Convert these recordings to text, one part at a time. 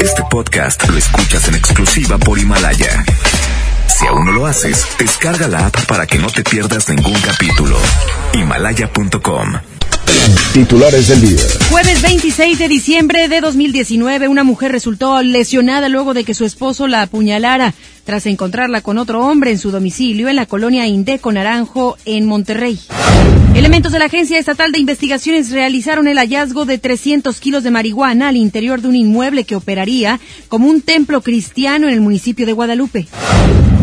Este podcast lo escuchas en exclusiva por Himalaya. Si aún no lo haces, descarga la app para que no te pierdas ningún capítulo. Himalaya.com Titulares del día. Jueves 26 de diciembre de 2019, una mujer resultó lesionada luego de que su esposo la apuñalara tras encontrarla con otro hombre en su domicilio en la colonia Indeco Naranjo en Monterrey. Elementos de la Agencia Estatal de Investigaciones realizaron el hallazgo de 300 kilos de marihuana al interior de un inmueble que operaría como un templo cristiano en el municipio de Guadalupe.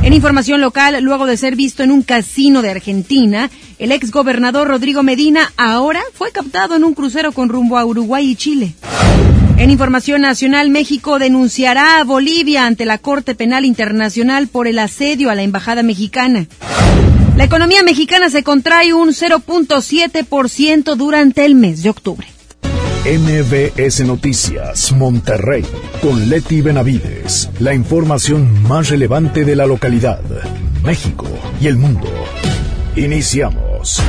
En información local, luego de ser visto en un casino de Argentina, el ex gobernador Rodrigo Medina ahora fue captado en un crucero con rumbo a Uruguay y Chile. En información nacional, México denunciará a Bolivia ante la Corte Penal Internacional por el asedio a la embajada mexicana. La economía mexicana se contrae un 0.7% durante el mes de octubre. MBS Noticias, Monterrey, con Leti Benavides. La información más relevante de la localidad, México y el mundo. Iniciamos.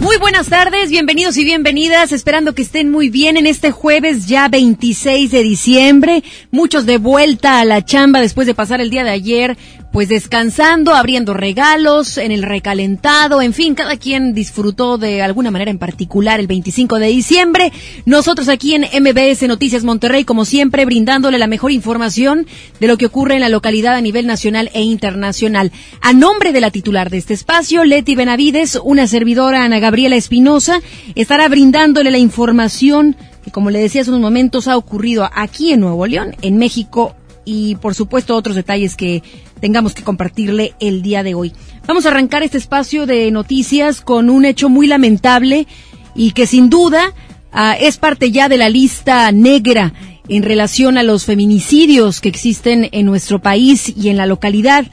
Muy buenas tardes, bienvenidos y bienvenidas, esperando que estén muy bien en este jueves ya 26 de diciembre, muchos de vuelta a la chamba después de pasar el día de ayer pues descansando, abriendo regalos, en el recalentado, en fin, cada quien disfrutó de alguna manera en particular el 25 de diciembre. Nosotros aquí en MBS Noticias Monterrey, como siempre, brindándole la mejor información de lo que ocurre en la localidad a nivel nacional e internacional. A nombre de la titular de este espacio, Leti Benavides, una servidora Ana Gabriela Espinosa, estará brindándole la información que, como le decía hace unos momentos, ha ocurrido aquí en Nuevo León, en México y, por supuesto, otros detalles que tengamos que compartirle el día de hoy. Vamos a arrancar este espacio de noticias con un hecho muy lamentable y que sin duda ah, es parte ya de la lista negra en relación a los feminicidios que existen en nuestro país y en la localidad.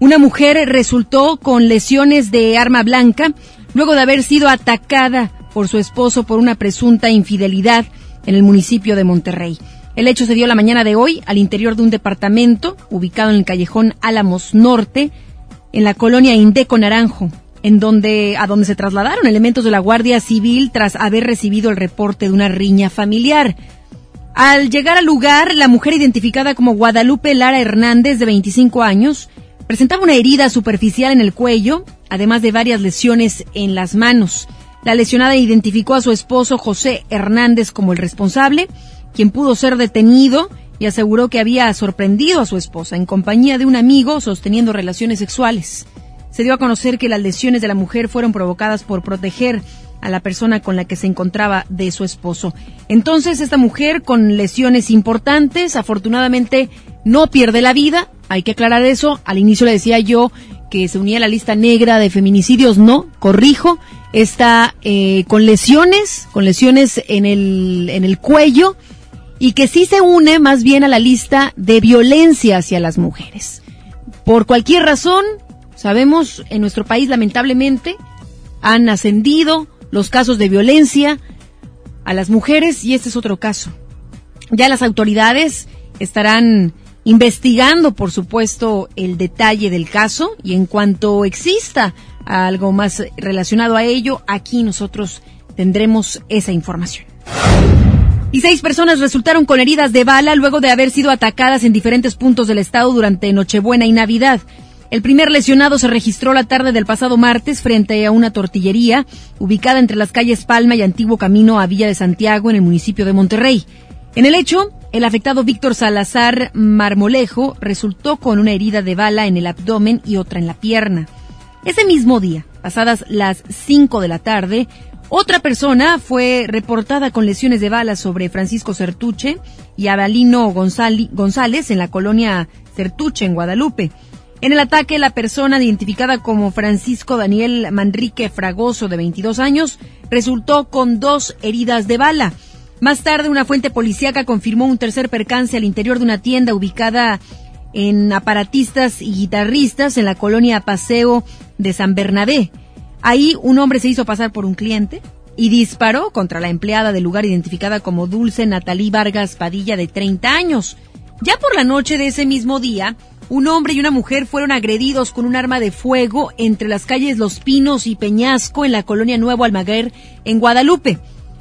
Una mujer resultó con lesiones de arma blanca luego de haber sido atacada por su esposo por una presunta infidelidad en el municipio de Monterrey. El hecho se dio la mañana de hoy al interior de un departamento ubicado en el callejón Álamos Norte, en la colonia Indeco Naranjo, en donde a donde se trasladaron elementos de la Guardia Civil tras haber recibido el reporte de una riña familiar. Al llegar al lugar, la mujer identificada como Guadalupe Lara Hernández, de 25 años, presentaba una herida superficial en el cuello, además de varias lesiones en las manos. La lesionada identificó a su esposo José Hernández como el responsable quien pudo ser detenido y aseguró que había sorprendido a su esposa en compañía de un amigo sosteniendo relaciones sexuales. Se dio a conocer que las lesiones de la mujer fueron provocadas por proteger a la persona con la que se encontraba de su esposo. Entonces, esta mujer con lesiones importantes, afortunadamente no pierde la vida. Hay que aclarar eso. Al inicio le decía yo que se unía a la lista negra de feminicidios. No, corrijo. Está eh, con lesiones, con lesiones en el, en el cuello y que sí se une más bien a la lista de violencia hacia las mujeres. Por cualquier razón, sabemos, en nuestro país lamentablemente han ascendido los casos de violencia a las mujeres y este es otro caso. Ya las autoridades estarán investigando, por supuesto, el detalle del caso y en cuanto exista algo más relacionado a ello, aquí nosotros tendremos esa información. Y seis personas resultaron con heridas de bala luego de haber sido atacadas en diferentes puntos del estado durante Nochebuena y Navidad. El primer lesionado se registró la tarde del pasado martes frente a una tortillería ubicada entre las calles Palma y Antiguo Camino a Villa de Santiago en el municipio de Monterrey. En el hecho, el afectado Víctor Salazar Marmolejo resultó con una herida de bala en el abdomen y otra en la pierna. Ese mismo día, pasadas las cinco de la tarde, otra persona fue reportada con lesiones de bala sobre Francisco Certuche y Abalino González en la colonia Certuche, en Guadalupe. En el ataque, la persona identificada como Francisco Daniel Manrique Fragoso, de 22 años, resultó con dos heridas de bala. Más tarde, una fuente policíaca confirmó un tercer percance al interior de una tienda ubicada en aparatistas y guitarristas en la colonia Paseo de San Bernabé. Ahí un hombre se hizo pasar por un cliente y disparó contra la empleada del lugar identificada como Dulce Natalí Vargas Padilla de 30 años. Ya por la noche de ese mismo día, un hombre y una mujer fueron agredidos con un arma de fuego entre las calles Los Pinos y Peñasco en la colonia Nuevo Almaguer en Guadalupe.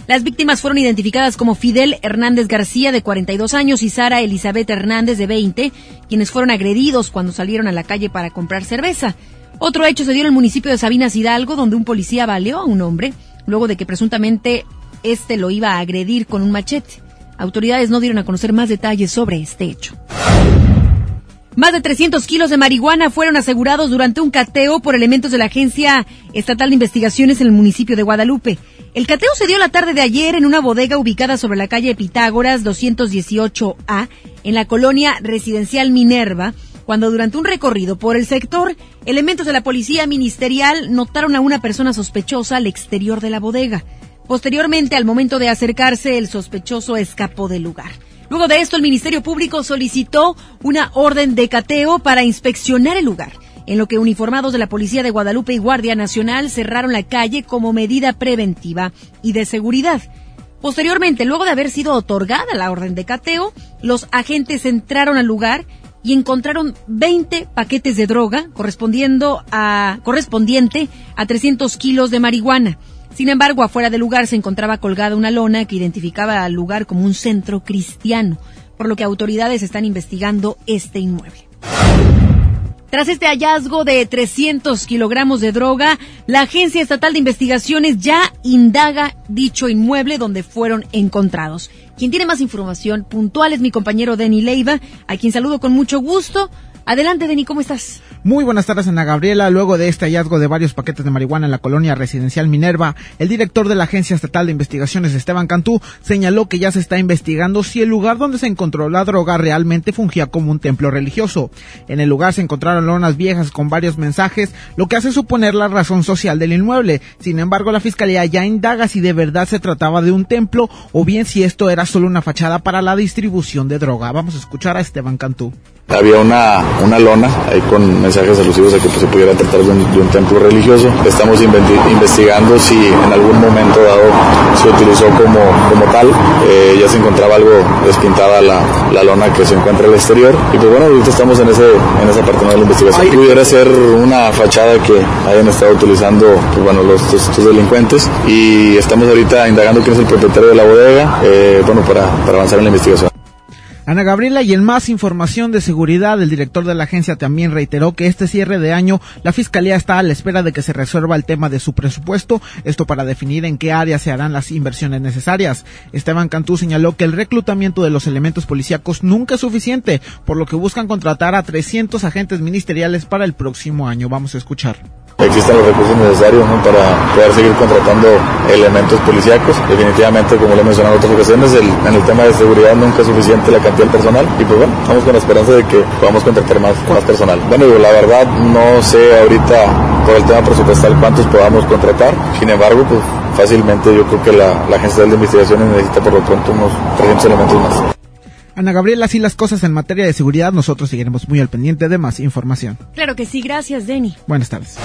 Las víctimas fueron identificadas como Fidel Hernández García, de 42 años, y Sara Elizabeth Hernández, de 20, quienes fueron agredidos cuando salieron a la calle para comprar cerveza. Otro hecho se dio en el municipio de Sabinas Hidalgo, donde un policía baleó a un hombre, luego de que presuntamente este lo iba a agredir con un machete. Autoridades no dieron a conocer más detalles sobre este hecho. Más de 300 kilos de marihuana fueron asegurados durante un cateo por elementos de la Agencia Estatal de Investigaciones en el municipio de Guadalupe. El cateo se dio la tarde de ayer en una bodega ubicada sobre la calle Pitágoras 218A, en la colonia residencial Minerva, cuando durante un recorrido por el sector, elementos de la policía ministerial notaron a una persona sospechosa al exterior de la bodega. Posteriormente, al momento de acercarse, el sospechoso escapó del lugar. Luego de esto, el Ministerio Público solicitó una orden de cateo para inspeccionar el lugar, en lo que uniformados de la Policía de Guadalupe y Guardia Nacional cerraron la calle como medida preventiva y de seguridad. Posteriormente, luego de haber sido otorgada la orden de cateo, los agentes entraron al lugar y encontraron 20 paquetes de droga correspondiendo a, correspondiente a 300 kilos de marihuana. Sin embargo, afuera del lugar se encontraba colgada una lona que identificaba al lugar como un centro cristiano, por lo que autoridades están investigando este inmueble. Tras este hallazgo de 300 kilogramos de droga, la Agencia Estatal de Investigaciones ya indaga dicho inmueble donde fueron encontrados. Quien tiene más información puntual es mi compañero Denny Leiva, a quien saludo con mucho gusto. Adelante, Denny, ¿cómo estás? Muy buenas tardes, Ana Gabriela. Luego de este hallazgo de varios paquetes de marihuana en la colonia residencial Minerva, el director de la Agencia Estatal de Investigaciones, Esteban Cantú, señaló que ya se está investigando si el lugar donde se encontró la droga realmente fungía como un templo religioso. En el lugar se encontraron lonas viejas con varios mensajes, lo que hace suponer la razón social del inmueble. Sin embargo, la Fiscalía ya indaga si de verdad se trataba de un templo o bien si esto era solo una fachada para la distribución de droga. Vamos a escuchar a Esteban Cantú. Había una, una lona ahí con mensajes alusivos a que pues, se pudiera tratar de un, templo religioso. Estamos investigando si en algún momento dado se utilizó como, como tal. Eh, ya se encontraba algo despintada la, la, lona que se encuentra al exterior. Y pues bueno, ahorita estamos en, ese, en esa parte de la investigación. Pudiera ser una fachada que hayan estado utilizando pues, bueno, los, estos, delincuentes. Y estamos ahorita indagando quién es el propietario de la bodega eh, bueno, para, para avanzar en la investigación. Ana Gabriela, y en más información de seguridad, el director de la agencia también reiteró que este cierre de año la Fiscalía está a la espera de que se resuelva el tema de su presupuesto, esto para definir en qué áreas se harán las inversiones necesarias. Esteban Cantú señaló que el reclutamiento de los elementos policíacos nunca es suficiente, por lo que buscan contratar a 300 agentes ministeriales para el próximo año. Vamos a escuchar existen los recursos necesarios para poder seguir contratando elementos policíacos. Definitivamente, como lo he mencionado en otras ocasiones, en el tema de seguridad nunca es suficiente la cantidad personal y pues bueno, estamos con la esperanza de que podamos contratar más, más personal. Bueno, la verdad no sé ahorita por el tema presupuestal cuántos podamos contratar, sin embargo, pues fácilmente yo creo que la, la Agencia de Investigaciones necesita por lo pronto unos 300 elementos más. Ana Gabriela, así las cosas en materia de seguridad, nosotros seguiremos muy al pendiente de más información. Claro que sí, gracias, Denny. Buenas tardes.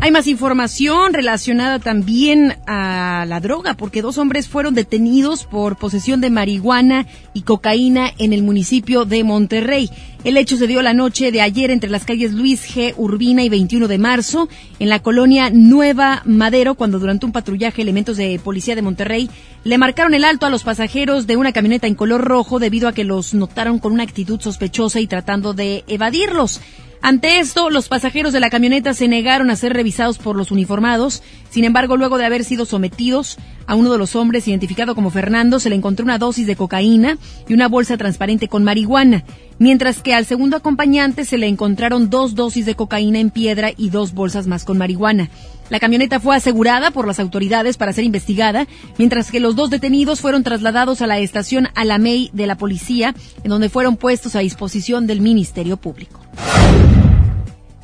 Hay más información relacionada también a la droga, porque dos hombres fueron detenidos por posesión de marihuana y cocaína en el municipio de Monterrey. El hecho se dio la noche de ayer entre las calles Luis G. Urbina y 21 de marzo, en la colonia Nueva Madero, cuando durante un patrullaje elementos de policía de Monterrey le marcaron el alto a los pasajeros de una camioneta en color rojo debido a que los notaron con una actitud sospechosa y tratando de evadirlos. Ante esto, los pasajeros de la camioneta se negaron a ser revisados por los uniformados. Sin embargo, luego de haber sido sometidos, a uno de los hombres, identificado como Fernando, se le encontró una dosis de cocaína y una bolsa transparente con marihuana, mientras que al segundo acompañante se le encontraron dos dosis de cocaína en piedra y dos bolsas más con marihuana. La camioneta fue asegurada por las autoridades para ser investigada, mientras que los dos detenidos fueron trasladados a la estación Alamey de la policía, en donde fueron puestos a disposición del Ministerio Público.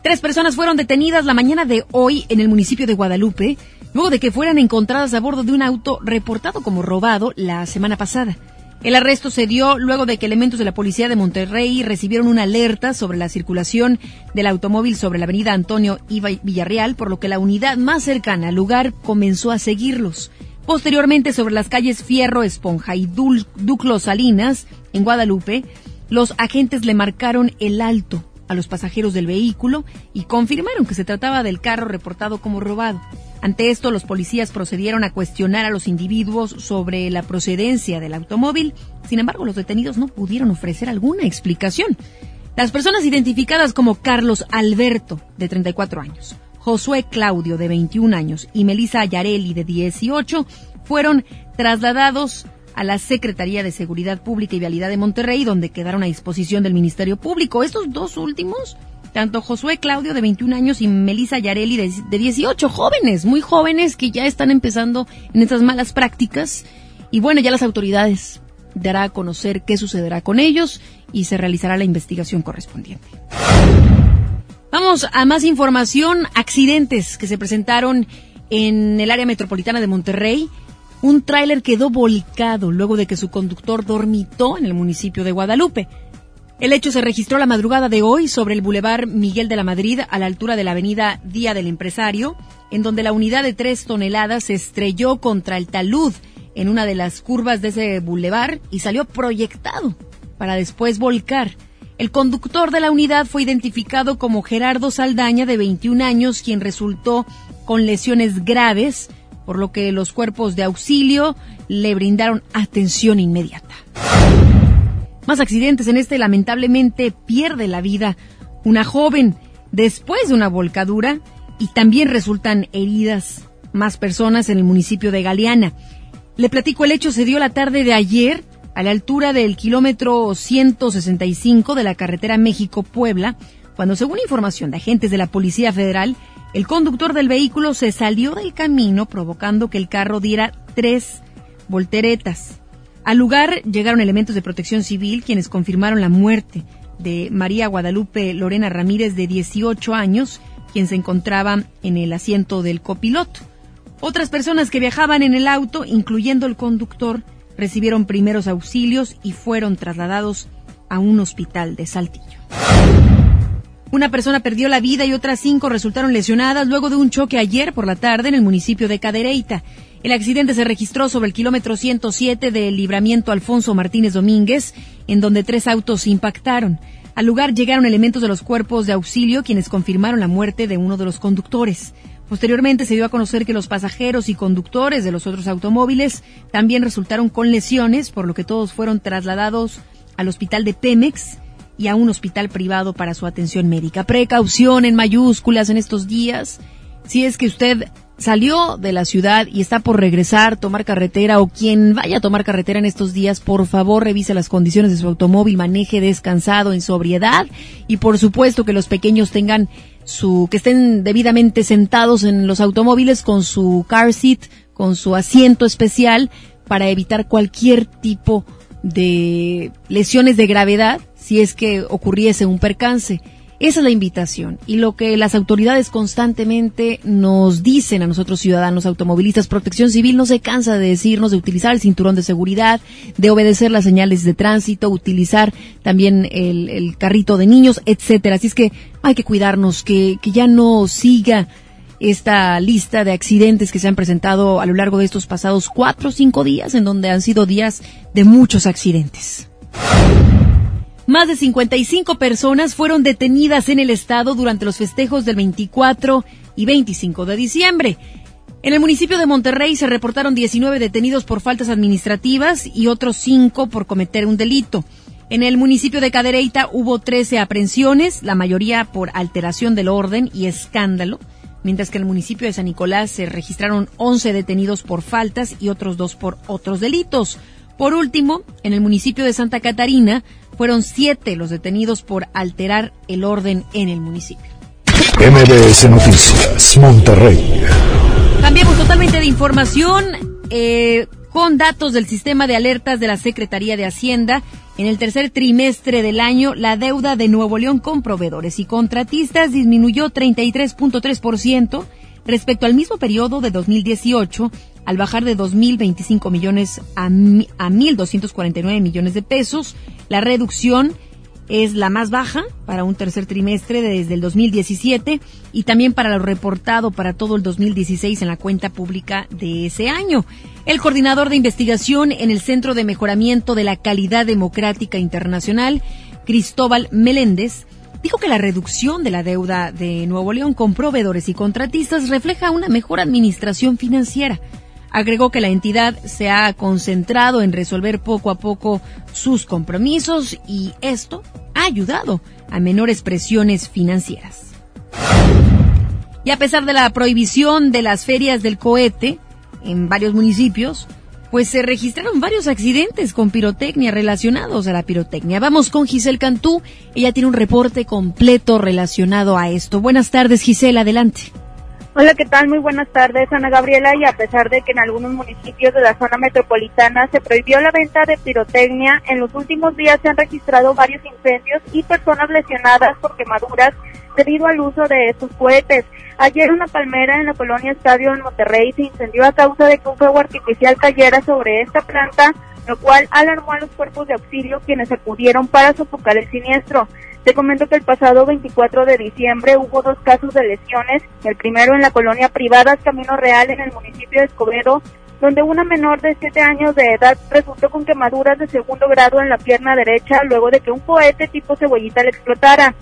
Tres personas fueron detenidas la mañana de hoy en el municipio de Guadalupe, luego de que fueran encontradas a bordo de un auto reportado como robado la semana pasada. El arresto se dio luego de que elementos de la policía de Monterrey recibieron una alerta sobre la circulación del automóvil sobre la avenida Antonio Iba Villarreal, por lo que la unidad más cercana al lugar comenzó a seguirlos. Posteriormente, sobre las calles Fierro, Esponja y Duclo Salinas, en Guadalupe, los agentes le marcaron el alto a los pasajeros del vehículo y confirmaron que se trataba del carro reportado como robado. Ante esto, los policías procedieron a cuestionar a los individuos sobre la procedencia del automóvil. Sin embargo, los detenidos no pudieron ofrecer alguna explicación. Las personas identificadas como Carlos Alberto, de 34 años, Josué Claudio, de 21 años, y Melissa Ayarelli, de 18, fueron trasladados a la Secretaría de Seguridad Pública y Vialidad de Monterrey, donde quedaron a disposición del Ministerio Público. Estos dos últimos tanto Josué Claudio de 21 años y Melissa Yareli de, de 18, jóvenes, muy jóvenes que ya están empezando en estas malas prácticas. Y bueno, ya las autoridades dará a conocer qué sucederá con ellos y se realizará la investigación correspondiente. Vamos a más información, accidentes que se presentaron en el área metropolitana de Monterrey. Un tráiler quedó volcado luego de que su conductor dormitó en el municipio de Guadalupe. El hecho se registró la madrugada de hoy sobre el bulevar Miguel de la Madrid a la altura de la avenida Día del Empresario, en donde la unidad de tres toneladas se estrelló contra el talud en una de las curvas de ese bulevar y salió proyectado para después volcar. El conductor de la unidad fue identificado como Gerardo Saldaña, de 21 años, quien resultó con lesiones graves, por lo que los cuerpos de auxilio le brindaron atención inmediata. Más accidentes en este lamentablemente pierde la vida una joven después de una volcadura y también resultan heridas más personas en el municipio de Galeana. Le platico, el hecho se dio la tarde de ayer a la altura del kilómetro 165 de la carretera México-Puebla, cuando según información de agentes de la Policía Federal, el conductor del vehículo se salió del camino provocando que el carro diera tres volteretas. Al lugar llegaron elementos de protección civil quienes confirmaron la muerte de María Guadalupe Lorena Ramírez de 18 años, quien se encontraba en el asiento del copiloto. Otras personas que viajaban en el auto, incluyendo el conductor, recibieron primeros auxilios y fueron trasladados a un hospital de Saltillo. Una persona perdió la vida y otras cinco resultaron lesionadas luego de un choque ayer por la tarde en el municipio de Cadereyta. El accidente se registró sobre el kilómetro 107 del libramiento Alfonso Martínez Domínguez, en donde tres autos impactaron. Al lugar llegaron elementos de los cuerpos de auxilio quienes confirmaron la muerte de uno de los conductores. Posteriormente se dio a conocer que los pasajeros y conductores de los otros automóviles también resultaron con lesiones, por lo que todos fueron trasladados al hospital de Pemex y a un hospital privado para su atención médica. Precaución en mayúsculas en estos días. Si es que usted salió de la ciudad y está por regresar, tomar carretera o quien vaya a tomar carretera en estos días, por favor revise las condiciones de su automóvil, maneje descansado, en sobriedad y por supuesto que los pequeños tengan su, que estén debidamente sentados en los automóviles con su car seat, con su asiento especial para evitar cualquier tipo de lesiones de gravedad si es que ocurriese un percance. Esa es la invitación y lo que las autoridades constantemente nos dicen a nosotros ciudadanos automovilistas, Protección Civil no se cansa de decirnos de utilizar el cinturón de seguridad, de obedecer las señales de tránsito, utilizar también el, carrito de niños, etcétera. Así es que hay que cuidarnos, que, que ya no siga esta lista de accidentes que se han presentado a lo largo de estos pasados cuatro o cinco días, en donde han sido días de muchos accidentes. Más de 55 personas fueron detenidas en el estado durante los festejos del 24 y 25 de diciembre. En el municipio de Monterrey se reportaron 19 detenidos por faltas administrativas y otros 5 por cometer un delito. En el municipio de Cadereyta hubo 13 aprehensiones, la mayoría por alteración del orden y escándalo, mientras que en el municipio de San Nicolás se registraron 11 detenidos por faltas y otros 2 por otros delitos. Por último, en el municipio de Santa Catarina fueron siete los detenidos por alterar el orden en el municipio. MBS Noticias, Monterrey. Cambiamos totalmente de información eh, con datos del sistema de alertas de la Secretaría de Hacienda. En el tercer trimestre del año, la deuda de Nuevo León con proveedores y contratistas disminuyó 33.3% respecto al mismo periodo de 2018 al bajar de 2.025 millones a, a 1.249 millones de pesos. La reducción es la más baja para un tercer trimestre desde el 2017 y también para lo reportado para todo el 2016 en la cuenta pública de ese año. El coordinador de investigación en el Centro de Mejoramiento de la Calidad Democrática Internacional, Cristóbal Meléndez, dijo que la reducción de la deuda de Nuevo León con proveedores y contratistas refleja una mejor administración financiera. Agregó que la entidad se ha concentrado en resolver poco a poco sus compromisos y esto ha ayudado a menores presiones financieras. Y a pesar de la prohibición de las ferias del cohete en varios municipios, pues se registraron varios accidentes con pirotecnia relacionados a la pirotecnia. Vamos con Giselle Cantú. Ella tiene un reporte completo relacionado a esto. Buenas tardes, Giselle, adelante. Hola, ¿qué tal? Muy buenas tardes, Ana Gabriela. Y a pesar de que en algunos municipios de la zona metropolitana se prohibió la venta de pirotecnia, en los últimos días se han registrado varios incendios y personas lesionadas por quemaduras debido al uso de estos cohetes. Ayer una palmera en la colonia Estadio en Monterrey se incendió a causa de que un fuego artificial cayera sobre esta planta, lo cual alarmó a los cuerpos de auxilio quienes acudieron para sofocar el siniestro. Te comento que el pasado 24 de diciembre hubo dos casos de lesiones, el primero en la colonia privada Camino Real en el municipio de Escobedo, donde una menor de 7 años de edad resultó con quemaduras de segundo grado en la pierna derecha luego de que un cohete tipo cebollita le explotara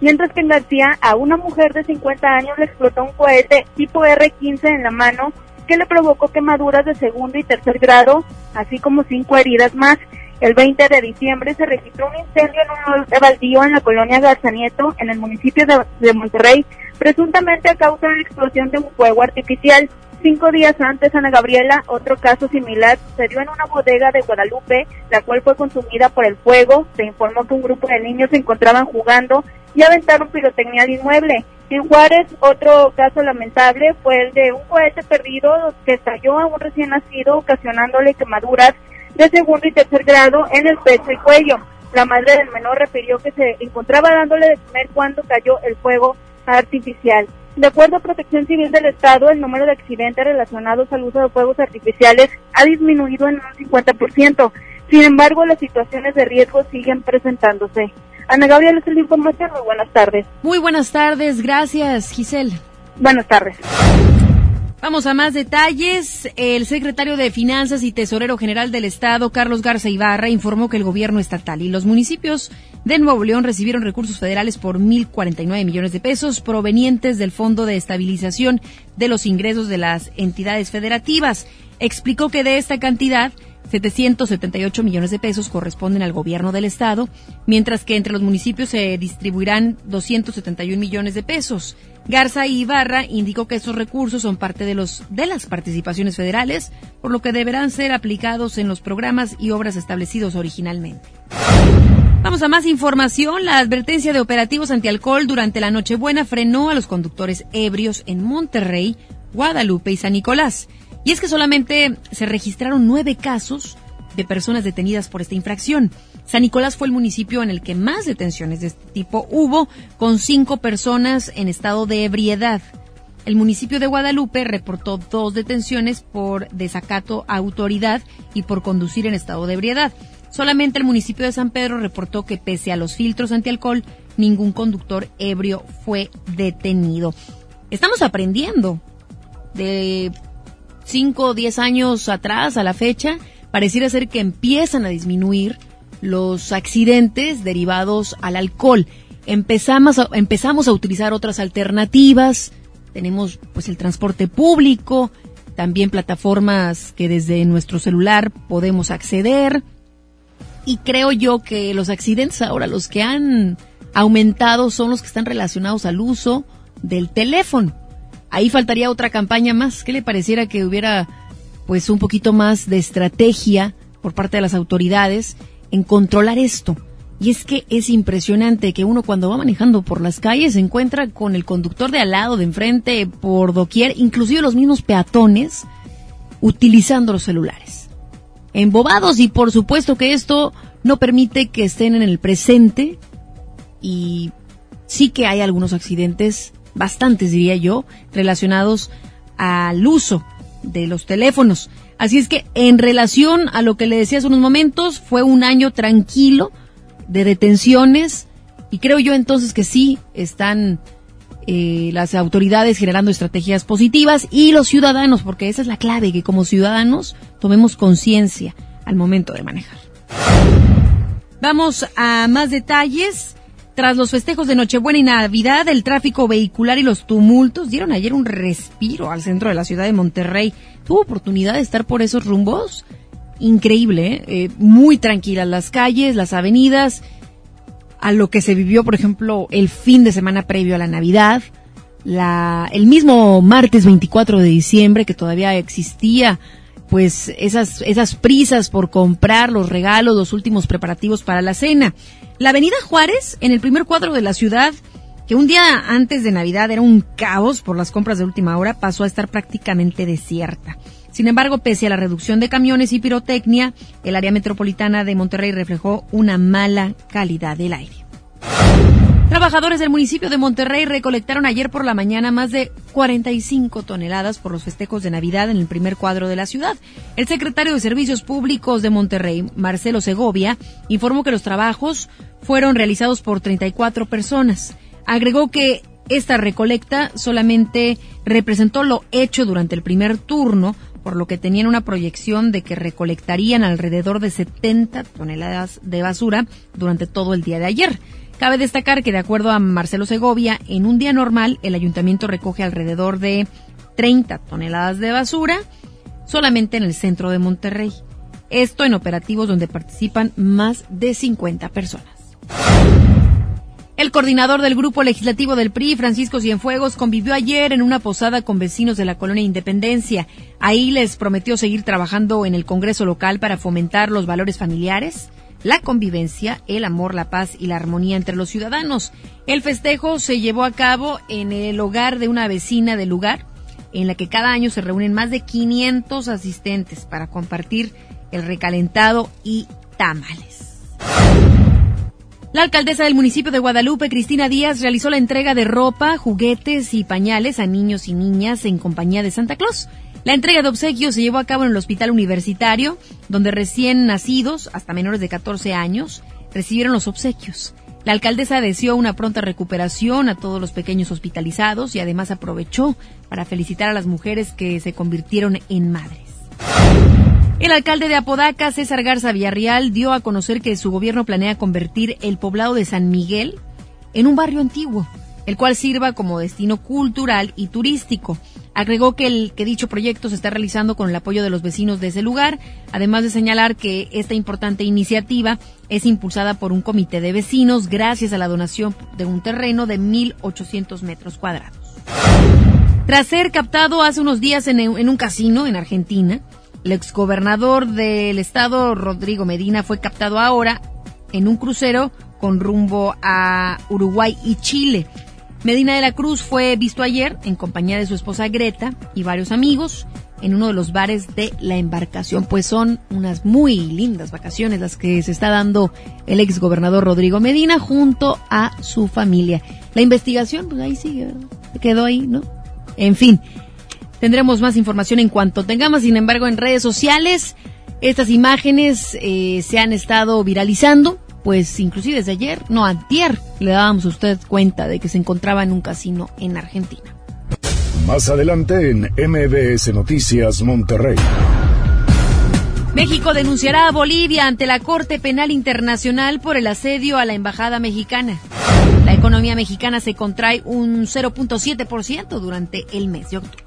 mientras que en García a una mujer de 50 años le explotó un cohete tipo R-15 en la mano que le provocó quemaduras de segundo y tercer grado, así como cinco heridas más. El 20 de diciembre se registró un incendio en un baldío en la colonia Garzanieto, en el municipio de, Monterrey, presuntamente a causa de la explosión de un fuego artificial. Cinco días antes, Ana Gabriela, otro caso similar sucedió en una bodega de Guadalupe, la cual fue consumida por el fuego. Se informó que un grupo de niños se encontraban jugando y aventaron pirotecnia al inmueble. En Juárez, otro caso lamentable fue el de un cohete perdido que estalló a un recién nacido, ocasionándole quemaduras de segundo y tercer grado en el pecho y cuello. La madre del menor refirió que se encontraba dándole de comer cuando cayó el fuego artificial. De acuerdo a Protección Civil del Estado, el número de accidentes relacionados al uso de fuegos artificiales ha disminuido en un 50%. Sin embargo, las situaciones de riesgo siguen presentándose. Ana Gabriela, es el información. Muy buenas tardes. Muy buenas tardes. Gracias, Giselle. Buenas tardes. Vamos a más detalles. El secretario de Finanzas y Tesorero General del Estado, Carlos Garza Ibarra, informó que el gobierno estatal y los municipios de Nuevo León recibieron recursos federales por 1.049 millones de pesos provenientes del Fondo de Estabilización de los Ingresos de las Entidades Federativas. Explicó que de esta cantidad, 778 millones de pesos corresponden al gobierno del estado, mientras que entre los municipios se distribuirán 271 millones de pesos. Garza Ibarra indicó que estos recursos son parte de los de las participaciones federales, por lo que deberán ser aplicados en los programas y obras establecidos originalmente. Vamos a más información. La advertencia de operativos antialcohol durante la Nochebuena frenó a los conductores ebrios en Monterrey, Guadalupe y San Nicolás. Y es que solamente se registraron nueve casos de personas detenidas por esta infracción. San Nicolás fue el municipio en el que más detenciones de este tipo hubo, con cinco personas en estado de ebriedad. El municipio de Guadalupe reportó dos detenciones por desacato a autoridad y por conducir en estado de ebriedad. Solamente el municipio de San Pedro reportó que pese a los filtros antialcohol, ningún conductor ebrio fue detenido. Estamos aprendiendo de 5 o 10 años atrás a la fecha, pareciera ser que empiezan a disminuir los accidentes derivados al alcohol. Empezamos a, empezamos a utilizar otras alternativas, tenemos pues el transporte público, también plataformas que desde nuestro celular podemos acceder. Y creo yo que los accidentes ahora los que han aumentado son los que están relacionados al uso del teléfono. Ahí faltaría otra campaña más. ¿Qué le pareciera que hubiera pues un poquito más de estrategia por parte de las autoridades en controlar esto? Y es que es impresionante que uno cuando va manejando por las calles se encuentra con el conductor de al lado, de enfrente, por doquier, inclusive los mismos peatones, utilizando los celulares. Embobados y por supuesto que esto no permite que estén en el presente y sí que hay algunos accidentes bastantes diría yo, relacionados al uso de los teléfonos. Así es que en relación a lo que le decía hace unos momentos, fue un año tranquilo de detenciones y creo yo entonces que sí están eh, las autoridades generando estrategias positivas y los ciudadanos, porque esa es la clave, que como ciudadanos tomemos conciencia al momento de manejar. Vamos a más detalles. Tras los festejos de Nochebuena y Navidad, el tráfico vehicular y los tumultos dieron ayer un respiro al centro de la ciudad de Monterrey. ¿Tuvo oportunidad de estar por esos rumbos? Increíble, ¿eh? Eh, muy tranquilas las calles, las avenidas, a lo que se vivió, por ejemplo, el fin de semana previo a la Navidad, la, el mismo martes 24 de diciembre que todavía existía pues esas, esas prisas por comprar los regalos, los últimos preparativos para la cena. La Avenida Juárez, en el primer cuadro de la ciudad, que un día antes de Navidad era un caos por las compras de última hora, pasó a estar prácticamente desierta. Sin embargo, pese a la reducción de camiones y pirotecnia, el área metropolitana de Monterrey reflejó una mala calidad del aire. Trabajadores del municipio de Monterrey recolectaron ayer por la mañana más de 45 toneladas por los festejos de Navidad en el primer cuadro de la ciudad. El secretario de Servicios Públicos de Monterrey, Marcelo Segovia, informó que los trabajos fueron realizados por 34 personas. Agregó que esta recolecta solamente representó lo hecho durante el primer turno, por lo que tenían una proyección de que recolectarían alrededor de 70 toneladas de basura durante todo el día de ayer. Cabe destacar que, de acuerdo a Marcelo Segovia, en un día normal el ayuntamiento recoge alrededor de 30 toneladas de basura solamente en el centro de Monterrey. Esto en operativos donde participan más de 50 personas. El coordinador del grupo legislativo del PRI, Francisco Cienfuegos, convivió ayer en una posada con vecinos de la colonia Independencia. Ahí les prometió seguir trabajando en el Congreso local para fomentar los valores familiares, la convivencia, el amor, la paz y la armonía entre los ciudadanos. El festejo se llevó a cabo en el hogar de una vecina del lugar, en la que cada año se reúnen más de 500 asistentes para compartir el recalentado y tamales. La alcaldesa del municipio de Guadalupe, Cristina Díaz, realizó la entrega de ropa, juguetes y pañales a niños y niñas en compañía de Santa Claus. La entrega de obsequios se llevó a cabo en el hospital universitario, donde recién nacidos, hasta menores de 14 años, recibieron los obsequios. La alcaldesa deseó una pronta recuperación a todos los pequeños hospitalizados y además aprovechó para felicitar a las mujeres que se convirtieron en madres. El alcalde de Apodaca, César Garza Villarreal, dio a conocer que su gobierno planea convertir el poblado de San Miguel en un barrio antiguo, el cual sirva como destino cultural y turístico. Agregó que el que dicho proyecto se está realizando con el apoyo de los vecinos de ese lugar, además de señalar que esta importante iniciativa es impulsada por un comité de vecinos gracias a la donación de un terreno de 1.800 metros cuadrados. Tras ser captado hace unos días en, en un casino en Argentina, el exgobernador del estado, Rodrigo Medina, fue captado ahora en un crucero con rumbo a Uruguay y Chile. Medina de la Cruz fue visto ayer en compañía de su esposa Greta y varios amigos en uno de los bares de la embarcación. Pues son unas muy lindas vacaciones las que se está dando el ex gobernador Rodrigo Medina junto a su familia. La investigación, pues ahí sigue, quedó ahí, ¿no? En fin, tendremos más información en cuanto tengamos. Sin embargo, en redes sociales, estas imágenes eh, se han estado viralizando pues inclusive desde ayer, no antier, le dábamos a usted cuenta de que se encontraba en un casino en Argentina. Más adelante en MBS Noticias Monterrey. México denunciará a Bolivia ante la Corte Penal Internacional por el asedio a la embajada mexicana. La economía mexicana se contrae un 0.7% durante el mes de octubre.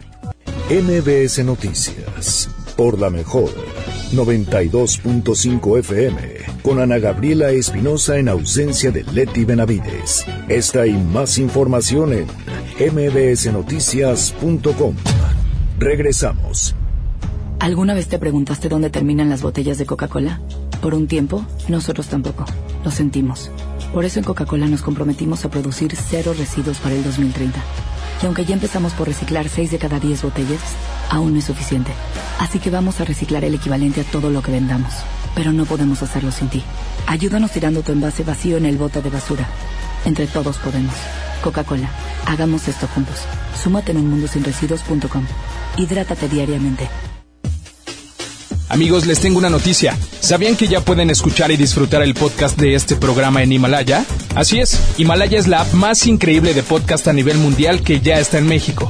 MBS Noticias, por la mejor 92.5 FM, con Ana Gabriela Espinosa en ausencia de Leti Benavides. Esta y más información en mbsnoticias.com. Regresamos. ¿Alguna vez te preguntaste dónde terminan las botellas de Coca-Cola? Por un tiempo, nosotros tampoco. Lo sentimos. Por eso en Coca-Cola nos comprometimos a producir cero residuos para el 2030 y aunque ya empezamos por reciclar 6 de cada 10 botellas, aún no es suficiente. Así que vamos a reciclar el equivalente a todo lo que vendamos. Pero no podemos hacerlo sin ti. Ayúdanos tirando tu envase vacío en el bote de basura. Entre todos podemos. Coca-Cola, hagamos esto juntos. Súmate en unmundosinresiduos.com. Hidrátate diariamente. Amigos, les tengo una noticia. ¿Sabían que ya pueden escuchar y disfrutar el podcast de este programa en Himalaya? Así es, Himalaya es la app más increíble de podcast a nivel mundial que ya está en México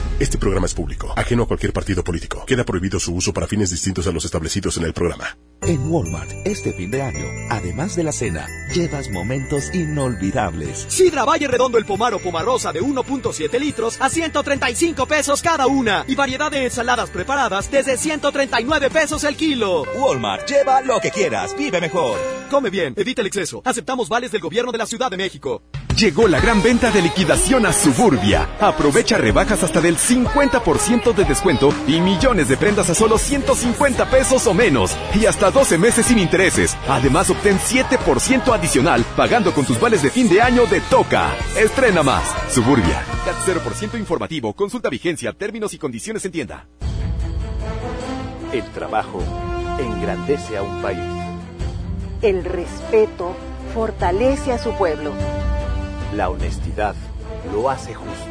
Este programa es público, ajeno a cualquier partido político. Queda prohibido su uso para fines distintos a los establecidos en el programa. En Walmart, este fin de año, además de la cena, llevas momentos inolvidables. Sidra Valle Redondo el Pomar o Pomarosa de 1.7 litros a 135 pesos cada una. Y variedad de ensaladas preparadas desde 139 pesos el kilo. Walmart, lleva lo que quieras, vive mejor. Come bien, evita el exceso. Aceptamos vales del gobierno de la Ciudad de México. Llegó la gran venta de liquidación a Suburbia. Aprovecha rebajas hasta del 50% de descuento y millones de prendas a solo 150 pesos o menos. Y hasta 12 meses sin intereses. Además, obtén 7% adicional pagando con tus vales de fin de año de Toca. Estrena más. Suburbia. CAT 0% informativo. Consulta vigencia, términos y condiciones en tienda. El trabajo engrandece a un país. El respeto fortalece a su pueblo. La honestidad lo hace justo.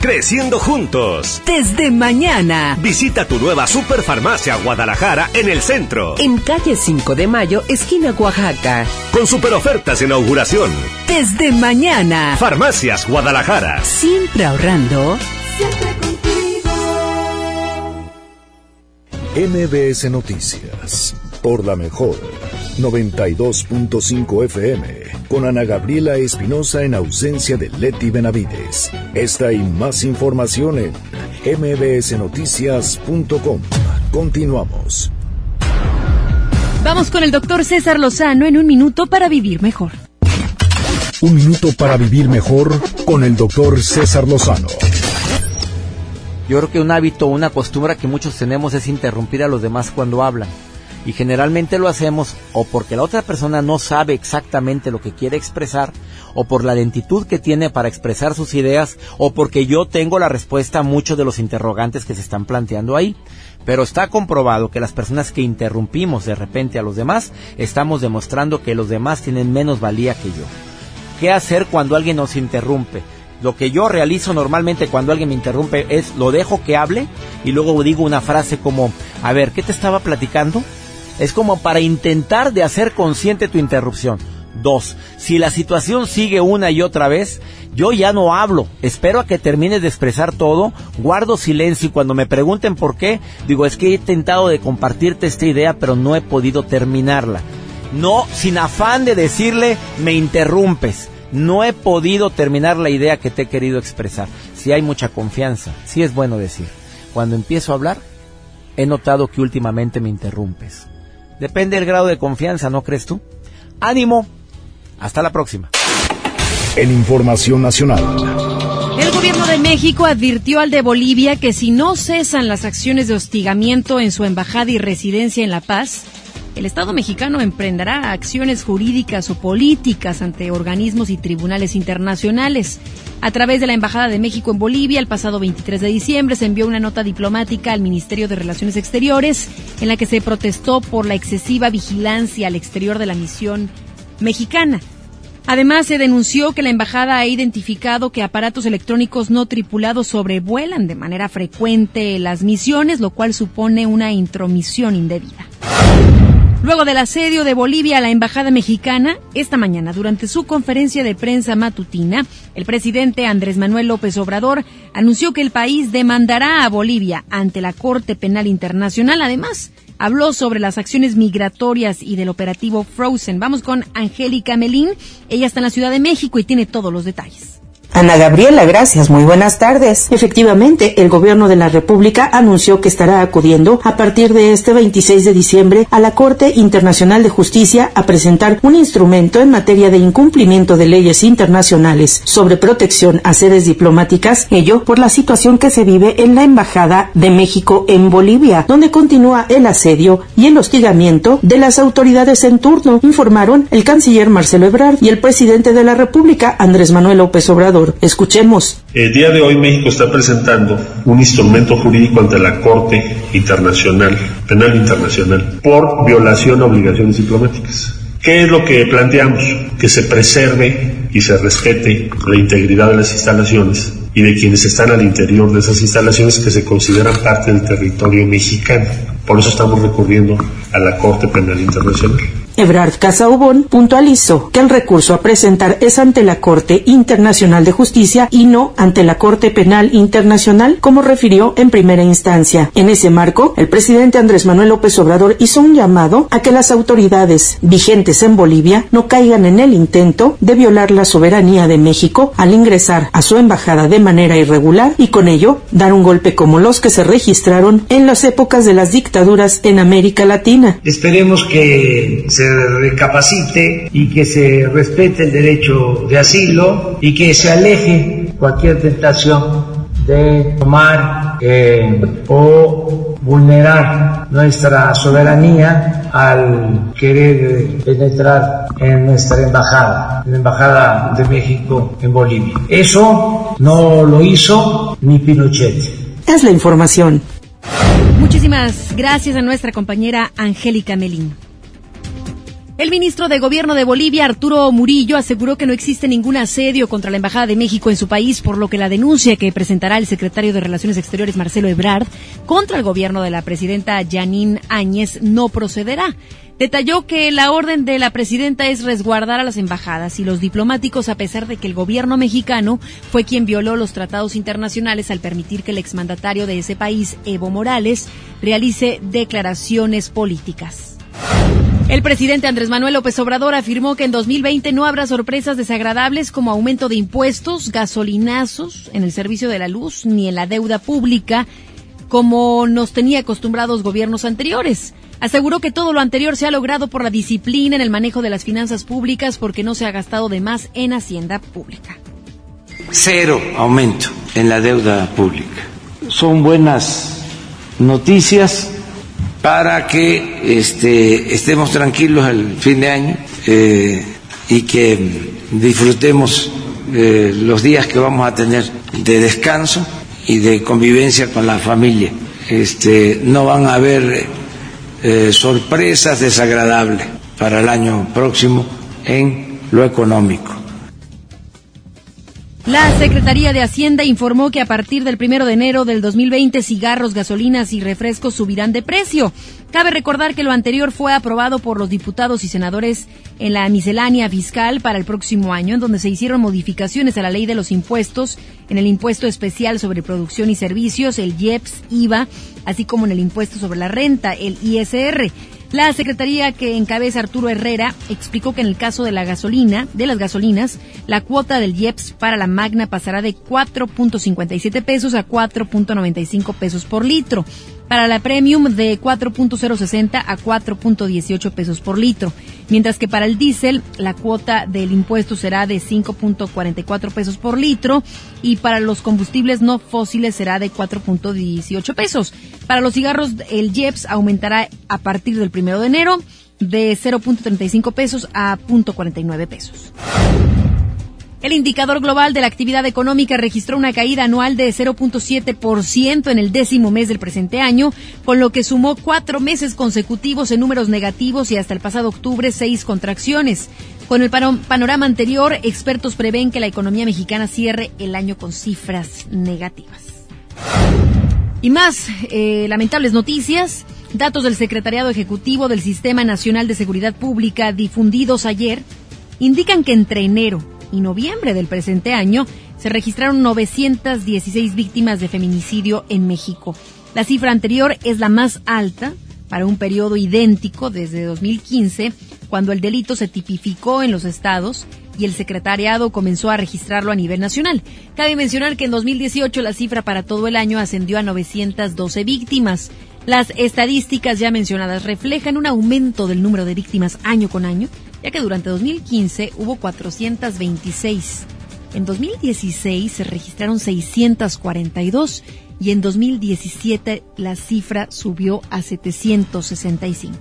Creciendo juntos. Desde mañana. Visita tu nueva Superfarmacia Guadalajara en el centro. En calle 5 de Mayo, esquina Oaxaca. Con super ofertas de inauguración. Desde mañana. Farmacias Guadalajara. Siempre ahorrando. Siempre contigo. MBS Noticias. Por la mejor. 92.5 FM con Ana Gabriela Espinosa en ausencia de Leti Benavides. Esta y más información en mbsnoticias.com. Continuamos. Vamos con el doctor César Lozano en un minuto para vivir mejor. Un minuto para vivir mejor con el doctor César Lozano. Yo creo que un hábito, una costumbre que muchos tenemos es interrumpir a los demás cuando hablan. Y generalmente lo hacemos o porque la otra persona no sabe exactamente lo que quiere expresar, o por la lentitud que tiene para expresar sus ideas, o porque yo tengo la respuesta a muchos de los interrogantes que se están planteando ahí. Pero está comprobado que las personas que interrumpimos de repente a los demás, estamos demostrando que los demás tienen menos valía que yo. ¿Qué hacer cuando alguien nos interrumpe? Lo que yo realizo normalmente cuando alguien me interrumpe es lo dejo que hable y luego digo una frase como, a ver, ¿qué te estaba platicando? Es como para intentar de hacer consciente tu interrupción. Dos, si la situación sigue una y otra vez, yo ya no hablo, espero a que termines de expresar todo, guardo silencio y cuando me pregunten por qué, digo, es que he intentado de compartirte esta idea, pero no he podido terminarla. No, sin afán de decirle, me interrumpes. No he podido terminar la idea que te he querido expresar. Si hay mucha confianza, sí es bueno decir. Cuando empiezo a hablar, he notado que últimamente me interrumpes. Depende del grado de confianza, ¿no crees tú? Ánimo. Hasta la próxima. En Información Nacional. El gobierno de México advirtió al de Bolivia que si no cesan las acciones de hostigamiento en su embajada y residencia en La Paz, el Estado mexicano emprenderá acciones jurídicas o políticas ante organismos y tribunales internacionales. A través de la Embajada de México en Bolivia, el pasado 23 de diciembre se envió una nota diplomática al Ministerio de Relaciones Exteriores en la que se protestó por la excesiva vigilancia al exterior de la misión mexicana. Además, se denunció que la embajada ha identificado que aparatos electrónicos no tripulados sobrevuelan de manera frecuente las misiones, lo cual supone una intromisión indebida. Luego del asedio de Bolivia a la embajada mexicana, esta mañana, durante su conferencia de prensa matutina, el presidente Andrés Manuel López Obrador anunció que el país demandará a Bolivia ante la Corte Penal Internacional. Además, habló sobre las acciones migratorias y del operativo Frozen. Vamos con Angélica Melín. Ella está en la Ciudad de México y tiene todos los detalles. Ana Gabriela, gracias. Muy buenas tardes. Efectivamente, el gobierno de la República anunció que estará acudiendo a partir de este 26 de diciembre a la Corte Internacional de Justicia a presentar un instrumento en materia de incumplimiento de leyes internacionales sobre protección a sedes diplomáticas, ello por la situación que se vive en la Embajada de México en Bolivia, donde continúa el asedio y el hostigamiento de las autoridades en turno, informaron el canciller Marcelo Ebrard y el presidente de la República, Andrés Manuel López Obrador. Escuchemos. El día de hoy México está presentando un instrumento jurídico ante la Corte Internacional, Penal Internacional, por violación a obligaciones diplomáticas. ¿Qué es lo que planteamos? Que se preserve y se respete la integridad de las instalaciones y de quienes están al interior de esas instalaciones que se consideran parte del territorio mexicano. Por eso estamos recurriendo a la Corte Penal Internacional. Ebrard Casaubon puntualizó que el recurso a presentar es ante la Corte Internacional de Justicia y no ante la Corte Penal Internacional, como refirió en primera instancia. En ese marco, el presidente Andrés Manuel López Obrador hizo un llamado a que las autoridades vigentes en Bolivia no caigan en el intento de violar la soberanía de México al ingresar a su embajada de manera irregular y con ello dar un golpe como los que se registraron en las épocas de las dictaduras en América Latina. Esperemos que se recapacite y que se respete el derecho de asilo y que se aleje cualquier tentación de tomar eh, o vulnerar nuestra soberanía al querer penetrar en nuestra embajada, en la embajada de México en Bolivia. Eso no lo hizo ni Pinochet. Es la información. Muchísimas gracias a nuestra compañera Angélica Melín. El ministro de Gobierno de Bolivia, Arturo Murillo, aseguró que no existe ningún asedio contra la Embajada de México en su país, por lo que la denuncia que presentará el secretario de Relaciones Exteriores, Marcelo Ebrard, contra el gobierno de la presidenta Janine Áñez no procederá. Detalló que la orden de la presidenta es resguardar a las embajadas y los diplomáticos a pesar de que el gobierno mexicano fue quien violó los tratados internacionales al permitir que el exmandatario de ese país, Evo Morales, realice declaraciones políticas. El presidente Andrés Manuel López Obrador afirmó que en 2020 no habrá sorpresas desagradables como aumento de impuestos, gasolinazos en el servicio de la luz ni en la deuda pública como nos tenía acostumbrados gobiernos anteriores. Aseguró que todo lo anterior se ha logrado por la disciplina en el manejo de las finanzas públicas porque no se ha gastado de más en hacienda pública. Cero aumento en la deuda pública. Son buenas noticias para que este, estemos tranquilos al fin de año eh, y que disfrutemos eh, los días que vamos a tener de descanso y de convivencia con la familia. Este, no van a haber eh, sorpresas desagradables para el año próximo en lo económico. La Secretaría de Hacienda informó que a partir del primero de enero del 2020 cigarros, gasolinas y refrescos subirán de precio. Cabe recordar que lo anterior fue aprobado por los diputados y senadores en la miscelánea fiscal para el próximo año, en donde se hicieron modificaciones a la ley de los impuestos, en el impuesto especial sobre producción y servicios, el IEPS, IVA, así como en el impuesto sobre la renta, el ISR. La secretaría que encabeza Arturo Herrera explicó que en el caso de la gasolina, de las gasolinas, la cuota del IEPS para la Magna pasará de 4.57 pesos a 4.95 pesos por litro para la Premium de 4.060 a 4.18 pesos por litro, mientras que para el diésel la cuota del impuesto será de 5.44 pesos por litro y para los combustibles no fósiles será de 4.18 pesos. Para los cigarros el JEPS aumentará a partir del primero de enero de 0.35 pesos a 0.49 pesos. El indicador global de la actividad económica registró una caída anual de 0.7% en el décimo mes del presente año, con lo que sumó cuatro meses consecutivos en números negativos y hasta el pasado octubre seis contracciones. Con el panorama anterior, expertos prevén que la economía mexicana cierre el año con cifras negativas. Y más eh, lamentables noticias. Datos del Secretariado Ejecutivo del Sistema Nacional de Seguridad Pública difundidos ayer indican que entre enero y noviembre del presente año se registraron 916 víctimas de feminicidio en México. La cifra anterior es la más alta para un periodo idéntico desde 2015, cuando el delito se tipificó en los estados y el secretariado comenzó a registrarlo a nivel nacional. Cabe mencionar que en 2018 la cifra para todo el año ascendió a 912 víctimas. Las estadísticas ya mencionadas reflejan un aumento del número de víctimas año con año, ya que durante 2015 hubo 426. En 2016 se registraron 642 y en 2017 la cifra subió a 765.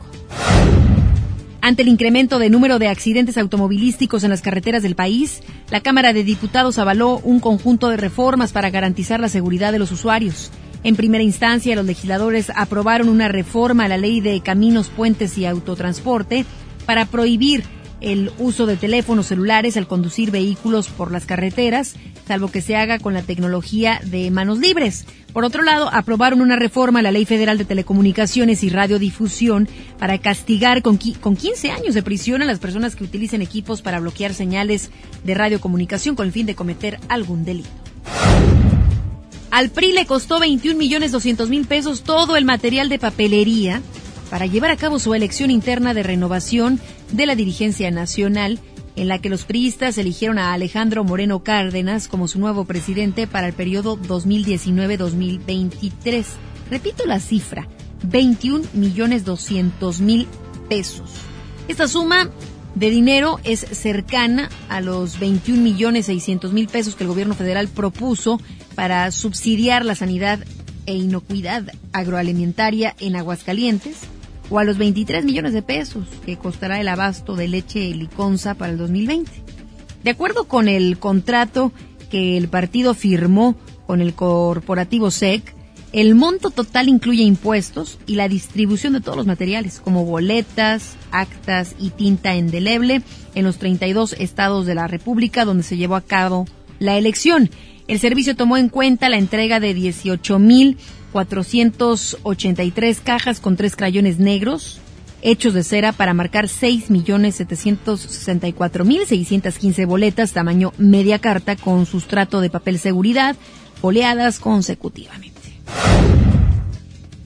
Ante el incremento de número de accidentes automovilísticos en las carreteras del país, la Cámara de Diputados avaló un conjunto de reformas para garantizar la seguridad de los usuarios. En primera instancia, los legisladores aprobaron una reforma a la ley de caminos, puentes y autotransporte para prohibir el uso de teléfonos celulares al conducir vehículos por las carreteras, salvo que se haga con la tecnología de manos libres. Por otro lado, aprobaron una reforma a la Ley Federal de Telecomunicaciones y Radiodifusión para castigar con, con 15 años de prisión a las personas que utilicen equipos para bloquear señales de radiocomunicación con el fin de cometer algún delito. Al PRI le costó 21 millones 200 mil pesos todo el material de papelería para llevar a cabo su elección interna de renovación de la dirigencia nacional, en la que los priistas eligieron a Alejandro Moreno Cárdenas como su nuevo presidente para el periodo 2019-2023. Repito la cifra, 21 millones 200 mil pesos. Esta suma de dinero es cercana a los 21 millones 600 mil pesos que el gobierno federal propuso para subsidiar la sanidad e inocuidad agroalimentaria en Aguascalientes o a los 23 millones de pesos que costará el abasto de leche liconza para el 2020. De acuerdo con el contrato que el partido firmó con el corporativo SEC, el monto total incluye impuestos y la distribución de todos los materiales, como boletas, actas y tinta endeleble en los 32 estados de la República donde se llevó a cabo la elección. El servicio tomó en cuenta la entrega de 18 mil 483 cajas con tres crayones negros hechos de cera para marcar 6.764.615 boletas tamaño media carta con sustrato de papel seguridad oleadas consecutivamente.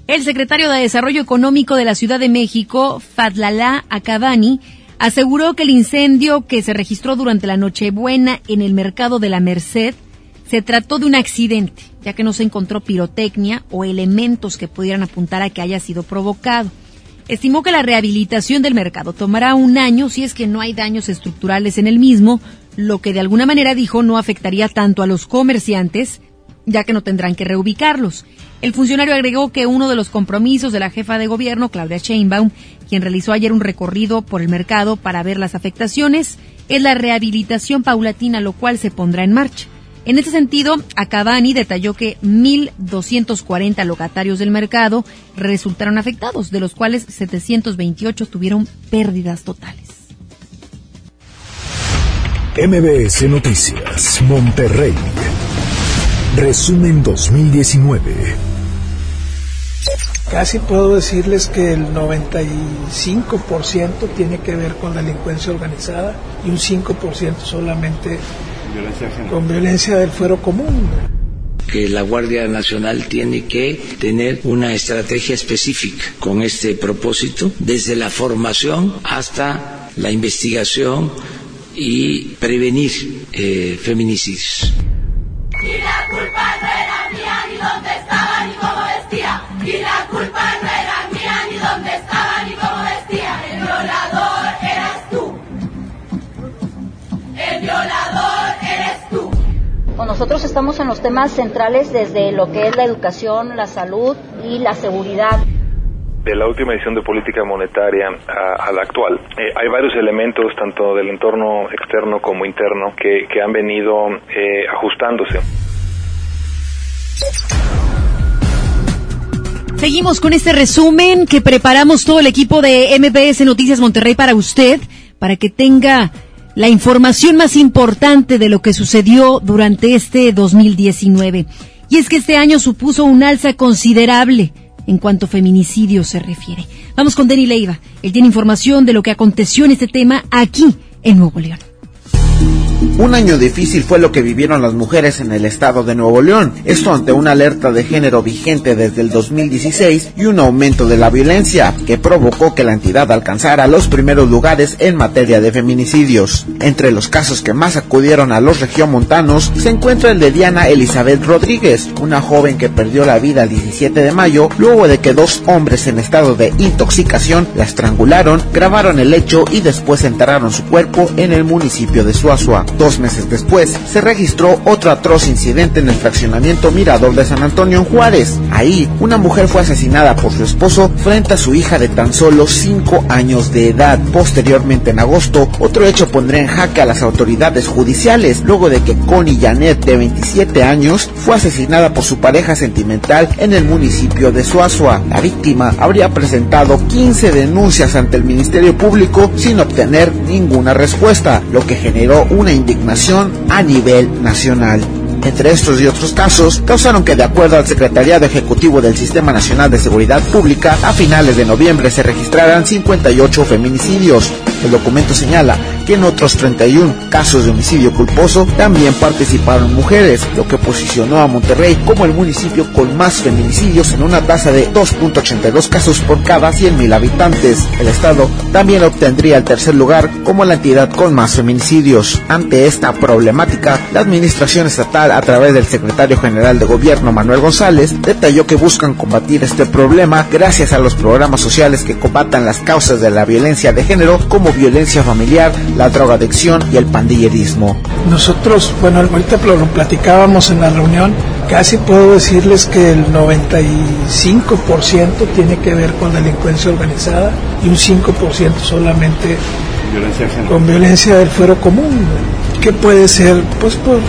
El secretario de Desarrollo Económico de la Ciudad de México, Fadlalá Acabani, aseguró que el incendio que se registró durante la Nochebuena en el mercado de la Merced se trató de un accidente, ya que no se encontró pirotecnia o elementos que pudieran apuntar a que haya sido provocado. Estimó que la rehabilitación del mercado tomará un año si es que no hay daños estructurales en el mismo, lo que de alguna manera dijo no afectaría tanto a los comerciantes, ya que no tendrán que reubicarlos. El funcionario agregó que uno de los compromisos de la jefa de gobierno, Claudia Sheinbaum, quien realizó ayer un recorrido por el mercado para ver las afectaciones, es la rehabilitación paulatina, lo cual se pondrá en marcha. En este sentido, Acabani detalló que 1.240 locatarios del mercado resultaron afectados, de los cuales 728 tuvieron pérdidas totales. MBS Noticias, Monterrey. Resumen 2019. Casi puedo decirles que el 95% tiene que ver con delincuencia organizada y un 5% solamente con violencia del fuero común que la Guardia Nacional tiene que tener una estrategia específica con este propósito, desde la formación hasta la investigación y prevenir eh, feminicidios. Y la culpa no era mía, ni dónde estaba, ni cómo vestía. Y la culpa no nosotros estamos en los temas centrales desde lo que es la educación, la salud y la seguridad de la última edición de política monetaria a, la actual. Eh, hay varios elementos, tanto del entorno externo como interno, que, que han venido eh, ajustándose. Seguimos con este resumen que preparamos todo el equipo de MBS Noticias Monterrey para usted, para que tenga la información más importante de lo que sucedió durante este 2019. Y es que este año supuso un alza considerable en cuanto a feminicidio se refiere. Vamos con Denny Leiva. Él tiene información de lo que aconteció en este tema aquí en Nuevo León. Un año difícil fue lo que vivieron las mujeres en el estado de Nuevo León, esto ante una alerta de género vigente desde el 2016 y un aumento de la violencia que provocó que la entidad alcanzara los primeros lugares en materia de feminicidios. Entre los casos que más acudieron a los regiomontanos se encuentra el de Diana Elizabeth Rodríguez, una joven que perdió la vida el 17 de mayo luego de que dos hombres en estado de intoxicación la estrangularon, grabaron el hecho y después enterraron su cuerpo en el municipio de Suazua. Dos meses después, se registró otro atroz incidente en el fraccionamiento Mirador de San Antonio en Juárez. Ahí, una mujer fue asesinada por su esposo frente a su hija de tan solo 5 años de edad. Posteriormente, en agosto, otro hecho pondría en jaque a las autoridades judiciales luego de que Connie Janet, de 27 años, fue asesinada por su pareja sentimental en el municipio de Suazua. La víctima habría presentado 15 denuncias ante el Ministerio Público sin obtener ninguna respuesta, lo que generó una indignación a nivel nacional. Entre estos y otros casos, causaron que de acuerdo al Secretariado Ejecutivo del Sistema Nacional de Seguridad Pública, a finales de noviembre se registraran 58 feminicidios. El documento señala que en otros 31 casos de homicidio culposo también participaron mujeres, lo que posicionó a Monterrey como el municipio con más feminicidios en una tasa de 2.82 casos por cada 100.000 habitantes. El estado también obtendría el tercer lugar como la entidad con más feminicidios. Ante esta problemática, la administración estatal a través del secretario general de gobierno Manuel González detalló que buscan combatir este problema gracias a los programas sociales que combatan las causas de la violencia de género como violencia familiar, la drogadicción y el pandillerismo. Nosotros, bueno, ahorita lo platicábamos en la reunión, casi puedo decirles que el 95% tiene que ver con delincuencia organizada y un 5% solamente con violencia del fuero común. ¿Qué puede ser? Pues por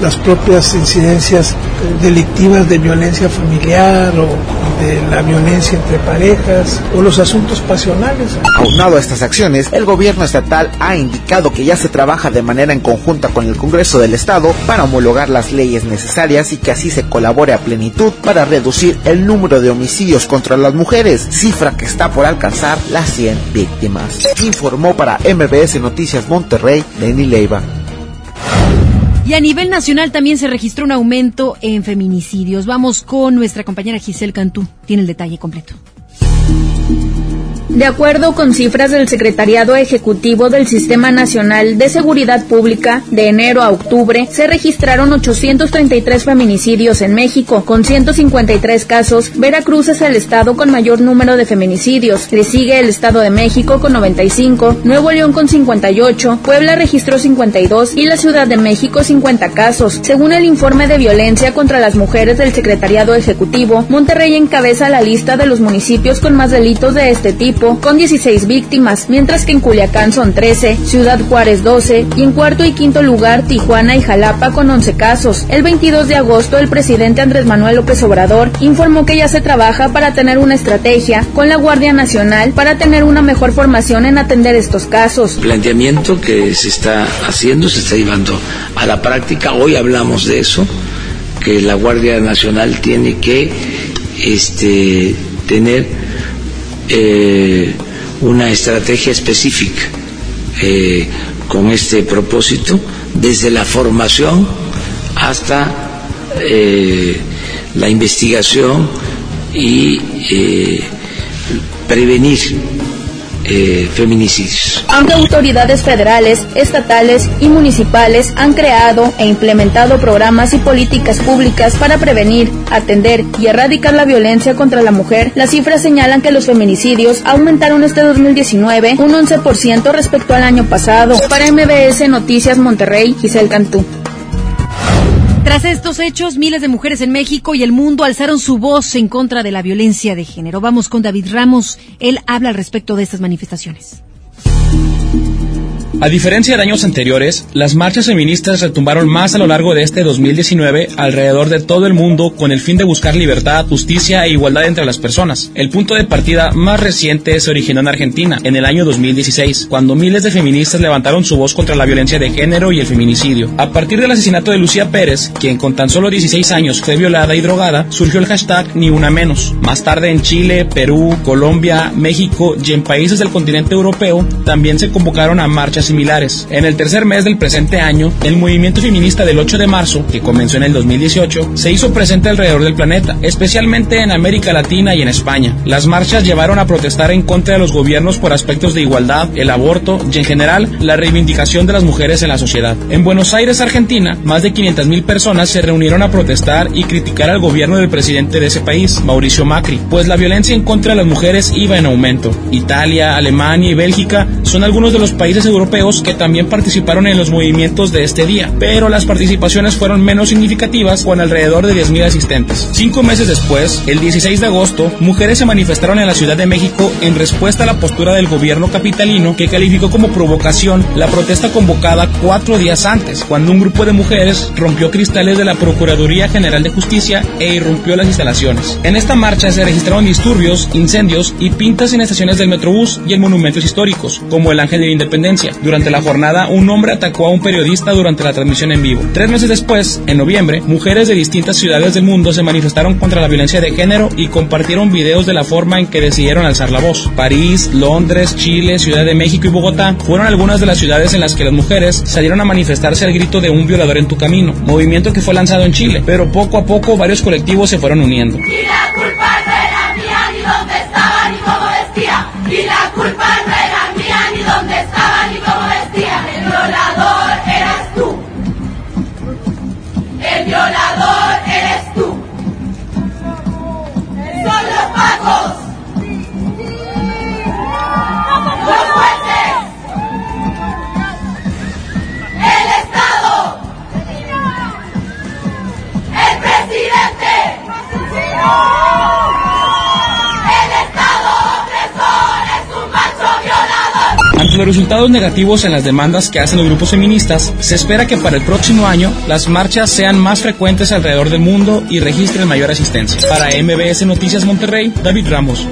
las propias incidencias delictivas de violencia familiar o de la violencia entre parejas o los asuntos pasionales. Aunado a estas acciones, el gobierno estatal ha indicado que ya se trabaja de manera en conjunta con el Congreso del Estado para homologar las leyes necesarias y que así se colabore a plenitud para reducir el número de homicidios contra las mujeres, cifra que está por alcanzar las 100 víctimas. Informó para MBS Noticias Monterrey, Lenny Leiva. Y a nivel nacional también se registró un aumento en feminicidios. Vamos con nuestra compañera Giselle Cantú. Tiene el detalle completo. De acuerdo con cifras del Secretariado Ejecutivo del Sistema Nacional de Seguridad Pública, de enero a octubre se registraron 833 feminicidios en México, con 153 casos. Veracruz es el estado con mayor número de feminicidios. Le sigue el Estado de México con 95, Nuevo León con 58, Puebla registró 52 y la Ciudad de México 50 casos. Según el informe de violencia contra las mujeres del Secretariado Ejecutivo, Monterrey encabeza la lista de los municipios con más delitos de este tipo con 16 víctimas, mientras que en Culiacán son 13, Ciudad Juárez 12 y en cuarto y quinto lugar Tijuana y Jalapa con 11 casos. El 22 de agosto el presidente Andrés Manuel López Obrador informó que ya se trabaja para tener una estrategia con la Guardia Nacional para tener una mejor formación en atender estos casos. Planteamiento que se está haciendo, se está llevando a la práctica. Hoy hablamos de eso, que la Guardia Nacional tiene que este, tener eh, una estrategia específica eh, con este propósito, desde la formación hasta eh, la investigación y prevenir eh, feminicidios. Aunque autoridades federales, estatales y municipales han creado e implementado programas y políticas públicas para prevenir, atender y erradicar la violencia contra la mujer, las cifras señalan que los feminicidios aumentaron este 2019 un 11% respecto al año pasado. Para MBS Noticias Monterrey, Giselle Cantú. Tras estos hechos, miles de mujeres en México y el mundo alzaron su voz en contra de la violencia de género. Vamos con David Ramos. Él habla al respecto de estas manifestaciones. A diferencia de años anteriores, las marchas feministas retumbaron más a lo largo de este 2019 alrededor de todo el mundo con el fin de buscar libertad, justicia e igualdad entre las personas. El punto de partida más reciente se originó en Argentina, en el año 2016, cuando miles de feministas levantaron su voz contra la violencia de género y el feminicidio. A partir del asesinato de Lucía Pérez, quien con tan solo 16 años fue violada y drogada, surgió el hashtag Ni Una Menos. Más tarde en Chile, Perú, Colombia, México y en países del continente europeo también se convocaron a marchas similares. En el tercer mes del presente año, el movimiento feminista del 8 de marzo, que comenzó en el 2018, se hizo presente alrededor del planeta, especialmente en América Latina y en España. Las marchas llevaron a protestar en contra de los gobiernos por aspectos de igualdad, el aborto y en general la reivindicación de las mujeres en la sociedad. En Buenos Aires, Argentina, más de 500.000 personas se reunieron a protestar y criticar al gobierno del presidente de ese país, Mauricio Macri, pues la violencia en contra de las mujeres iba en aumento. Italia, Alemania y Bélgica son algunos de los países europeos que también participaron en los movimientos de este día, pero las participaciones fueron menos significativas con alrededor de 10.000 asistentes. Cinco meses después, el 16 de agosto, mujeres se manifestaron en la Ciudad de México en respuesta a la postura del gobierno capitalino que calificó como provocación la protesta convocada cuatro días antes, cuando un grupo de mujeres rompió cristales de la Procuraduría General de Justicia e irrumpió las instalaciones. En esta marcha se registraron disturbios, incendios y pintas en estaciones del Metrobús y en monumentos históricos, como el Ángel de la Independencia. Durante la jornada, un hombre atacó a un periodista durante la transmisión en vivo. Tres meses después, en noviembre, mujeres de distintas ciudades del mundo se manifestaron contra la violencia de género y compartieron videos de la forma en que decidieron alzar la voz. París, Londres, Chile, Ciudad de México y Bogotá fueron algunas de las ciudades en las que las mujeres salieron a manifestarse al grito de un violador en tu camino, movimiento que fue lanzado en Chile, pero poco a poco varios colectivos se fueron uniendo. Y la culpa no era mía, ni dónde estaba, ni cómo vestía. Y la culpa no era ni dónde estaba, ni cómo vestía. El violador eras tú. El violador eres tú. Son los pacos. Los resultados negativos en las demandas que hacen los grupos feministas, se espera que para el próximo año las marchas sean más frecuentes alrededor del mundo y registren mayor asistencia. Para MBS Noticias Monterrey, David Ramos.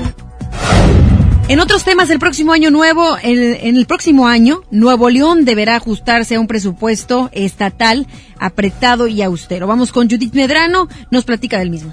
En otros temas, el próximo año nuevo, en el próximo año, Nuevo León deberá ajustarse a un presupuesto estatal apretado y austero. Vamos con Judith Medrano, nos platica del mismo.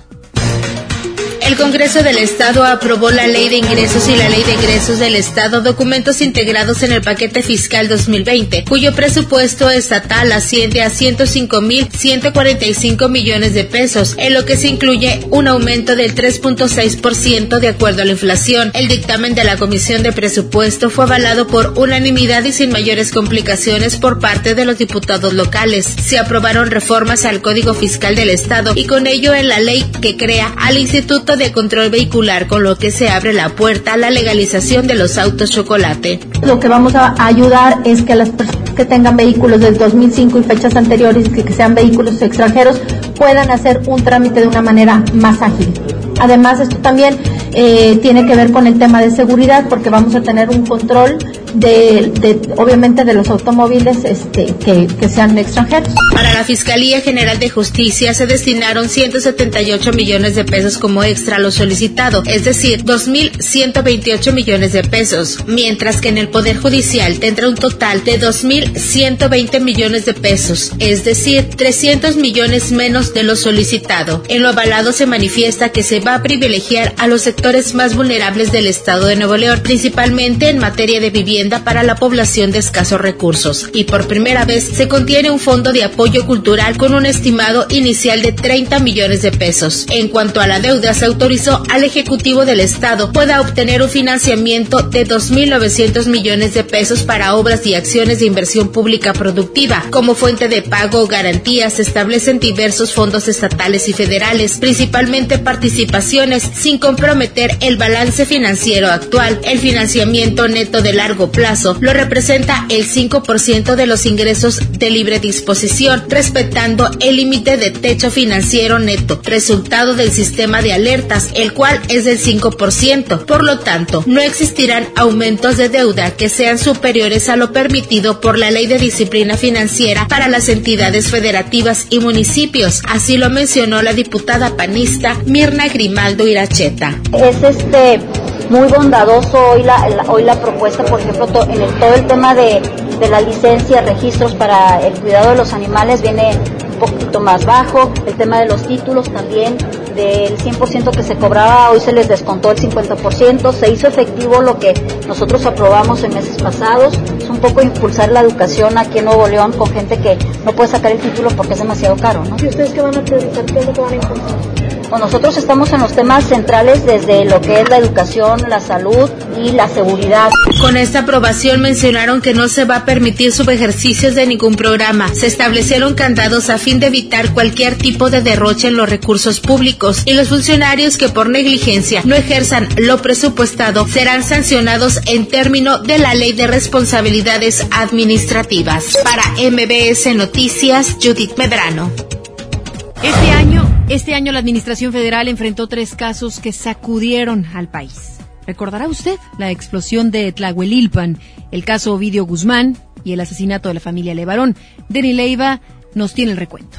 El Congreso del Estado aprobó la Ley de Ingresos y la Ley de Egresos del Estado, documentos integrados en el paquete fiscal 2020, cuyo presupuesto estatal asciende a 105.145 millones de pesos, en lo que se incluye un aumento del 3.6% de acuerdo a la inflación. El dictamen de la Comisión de Presupuesto fue avalado por unanimidad y sin mayores complicaciones por parte de los diputados locales. Se aprobaron reformas al Código Fiscal del Estado y con ello en la ley que crea al Instituto de Control Vehicular, con lo que se abre la puerta a la legalización de los autos chocolate. Lo que vamos a ayudar es que las personas que tengan vehículos del 2005 y fechas anteriores, que, que sean vehículos extranjeros, puedan hacer un trámite de una manera más ágil. Además, esto también eh, tiene que ver con el tema de seguridad, porque vamos a tener un control de, obviamente de los automóviles este, que, que, sean extranjeros. Para la Fiscalía General de Justicia se destinaron 178 millones de pesos como extra a lo solicitado, es decir, 2.128 millones de pesos, mientras que en el Poder Judicial tendrá un total de 2.120 millones de pesos, es decir, 300 millones menos de lo solicitado. En lo avalado se manifiesta que se va a privilegiar a los sectores más vulnerables del Estado de Nuevo León, principalmente en materia de vivienda para la población de escasos recursos. Y por primera vez se contiene un fondo de apoyo cultural con un estimado inicial de 30 millones de pesos. En cuanto a la deuda, se autorizó al Ejecutivo del Estado pueda obtener un financiamiento de 2.900 millones de pesos para obras y acciones de inversión pública productiva. Como fuente de pago o garantías se establecen diversos fondos estatales y federales, principalmente participaciones, sin comprometer el balance financiero actual. El financiamiento neto de largo plazo lo representa el 5% de los ingresos de libre disposición, respetando el límite de techo financiero neto, resultado del sistema de alertas, el cual es del 5%. Por lo tanto, no existirán aumentos de deuda que sean superiores a lo permitido por la Ley de Disciplina Financiera para las entidades federativas y municipios. Así lo mencionó la diputada panista Mirna Grimaldo Iracheta. Es este muy bondadoso hoy la, hoy la propuesta, por ejemplo, en todo el tema de, de la licencia, registros para el cuidado de los animales viene un poquito más bajo, el tema de los títulos también del 100% que se cobraba, hoy se les descontó el 50%, se hizo efectivo lo que nosotros aprobamos en meses pasados, es un poco impulsar la educación aquí en Nuevo León con gente que no puede sacar el título porque es demasiado caro, ¿no? ¿Y ustedes qué van a priorizar? ¿Qué es lo que van a impulsar? Nosotros estamos en los temas centrales desde lo que es la educación, la salud y la seguridad. Con esta aprobación mencionaron que no se va a permitir subejercicios de ningún programa. Se establecieron candados a fin de evitar cualquier tipo de derroche en los recursos públicos y los funcionarios que por negligencia no ejerzan lo presupuestado serán sancionados en término de la Ley de Responsabilidades Administrativas. Para MBS Noticias, Judith Medrano. Este año este año la Administración Federal enfrentó tres casos que sacudieron al país. ¿Recordará usted la explosión de Tlahuelilpan, el caso Ovidio Guzmán y el asesinato de la familia Levarón? Denny Leiva nos tiene el recuento.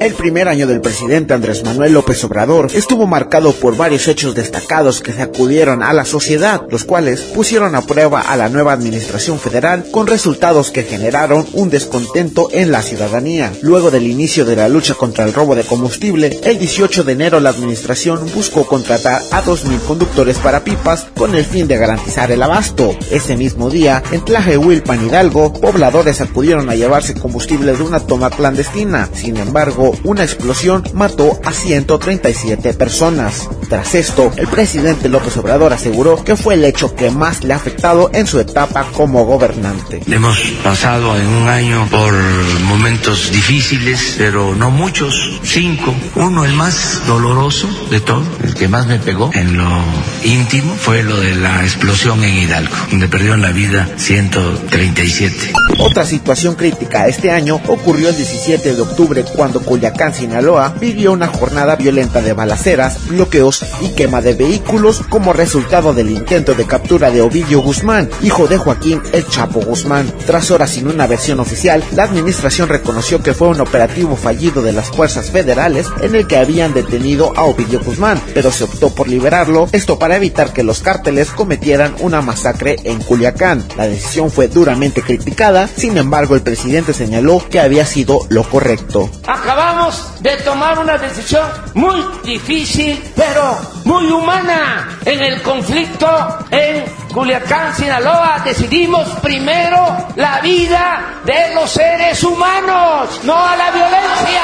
El primer año del presidente Andrés Manuel López Obrador estuvo marcado por varios hechos destacados que sacudieron a la sociedad, los cuales pusieron a prueba a la nueva administración federal con resultados que generaron un descontento en la ciudadanía. Luego del inicio de la lucha contra el robo de combustible, el 18 de enero la administración buscó contratar a 2.000 conductores para pipas con el fin de garantizar el abasto. Ese mismo día, en Tlajehuilpan Hidalgo, pobladores acudieron a llevarse combustible de una toma clandestina. Sin embargo, una explosión mató a 137 personas. Tras esto, el presidente López Obrador aseguró que fue el hecho que más le ha afectado en su etapa como gobernante. Hemos pasado en un año por momentos difíciles, pero no muchos, cinco. Uno, el más doloroso de todo, el que más me pegó en lo íntimo, fue lo de la explosión en Hidalgo, donde perdieron la vida 137. Otra situación crítica este año ocurrió el 17 de octubre cuando Culiacán, Sinaloa, vivió una jornada violenta de balaceras, bloqueos y quema de vehículos como resultado del intento de captura de Ovidio Guzmán, hijo de Joaquín El Chapo Guzmán. Tras horas sin una versión oficial, la administración reconoció que fue un operativo fallido de las fuerzas federales en el que habían detenido a Ovidio Guzmán, pero se optó por liberarlo, esto para evitar que los cárteles cometieran una masacre en Culiacán. La decisión fue duramente criticada, sin embargo el presidente señaló que había sido lo correcto acabamos de tomar una decisión muy difícil, pero muy humana. En el conflicto en Culiacán, Sinaloa, decidimos primero la vida de los seres humanos, no a la violencia.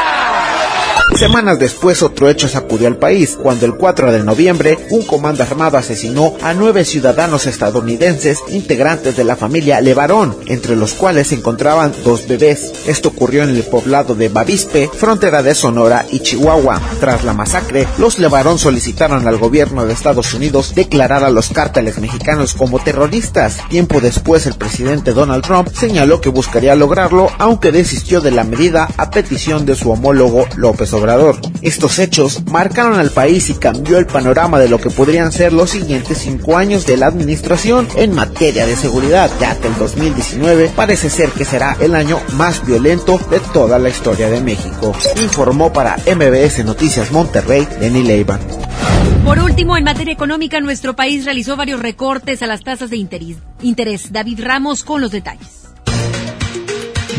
Semanas después otro hecho sacudió al país, cuando el 4 de noviembre un comando armado asesinó a nueve ciudadanos estadounidenses integrantes de la familia Levarón, entre los cuales se encontraban dos bebés. Esto ocurrió en el poblado de Bavispe, frontera de Sonora y Chihuahua. Tras la masacre, los Levarón solicitaron al gobierno de Estados Unidos declarar a los cárteles mexicanos como terroristas. Tiempo después, el presidente Donald Trump señaló que buscaría lograrlo, aunque desistió de la medida a petición de su homólogo López Obrador. Estos hechos marcaron al país y cambió el panorama de lo que podrían ser los siguientes cinco años de la administración en materia de seguridad, ya que el 2019 parece ser que será el año más violento de toda la historia de México. Informó para MBS Noticias Monterrey, Denny Leiva. Por último, en materia económica, nuestro país realizó varios recortes a las tasas de interés. David Ramos con los detalles.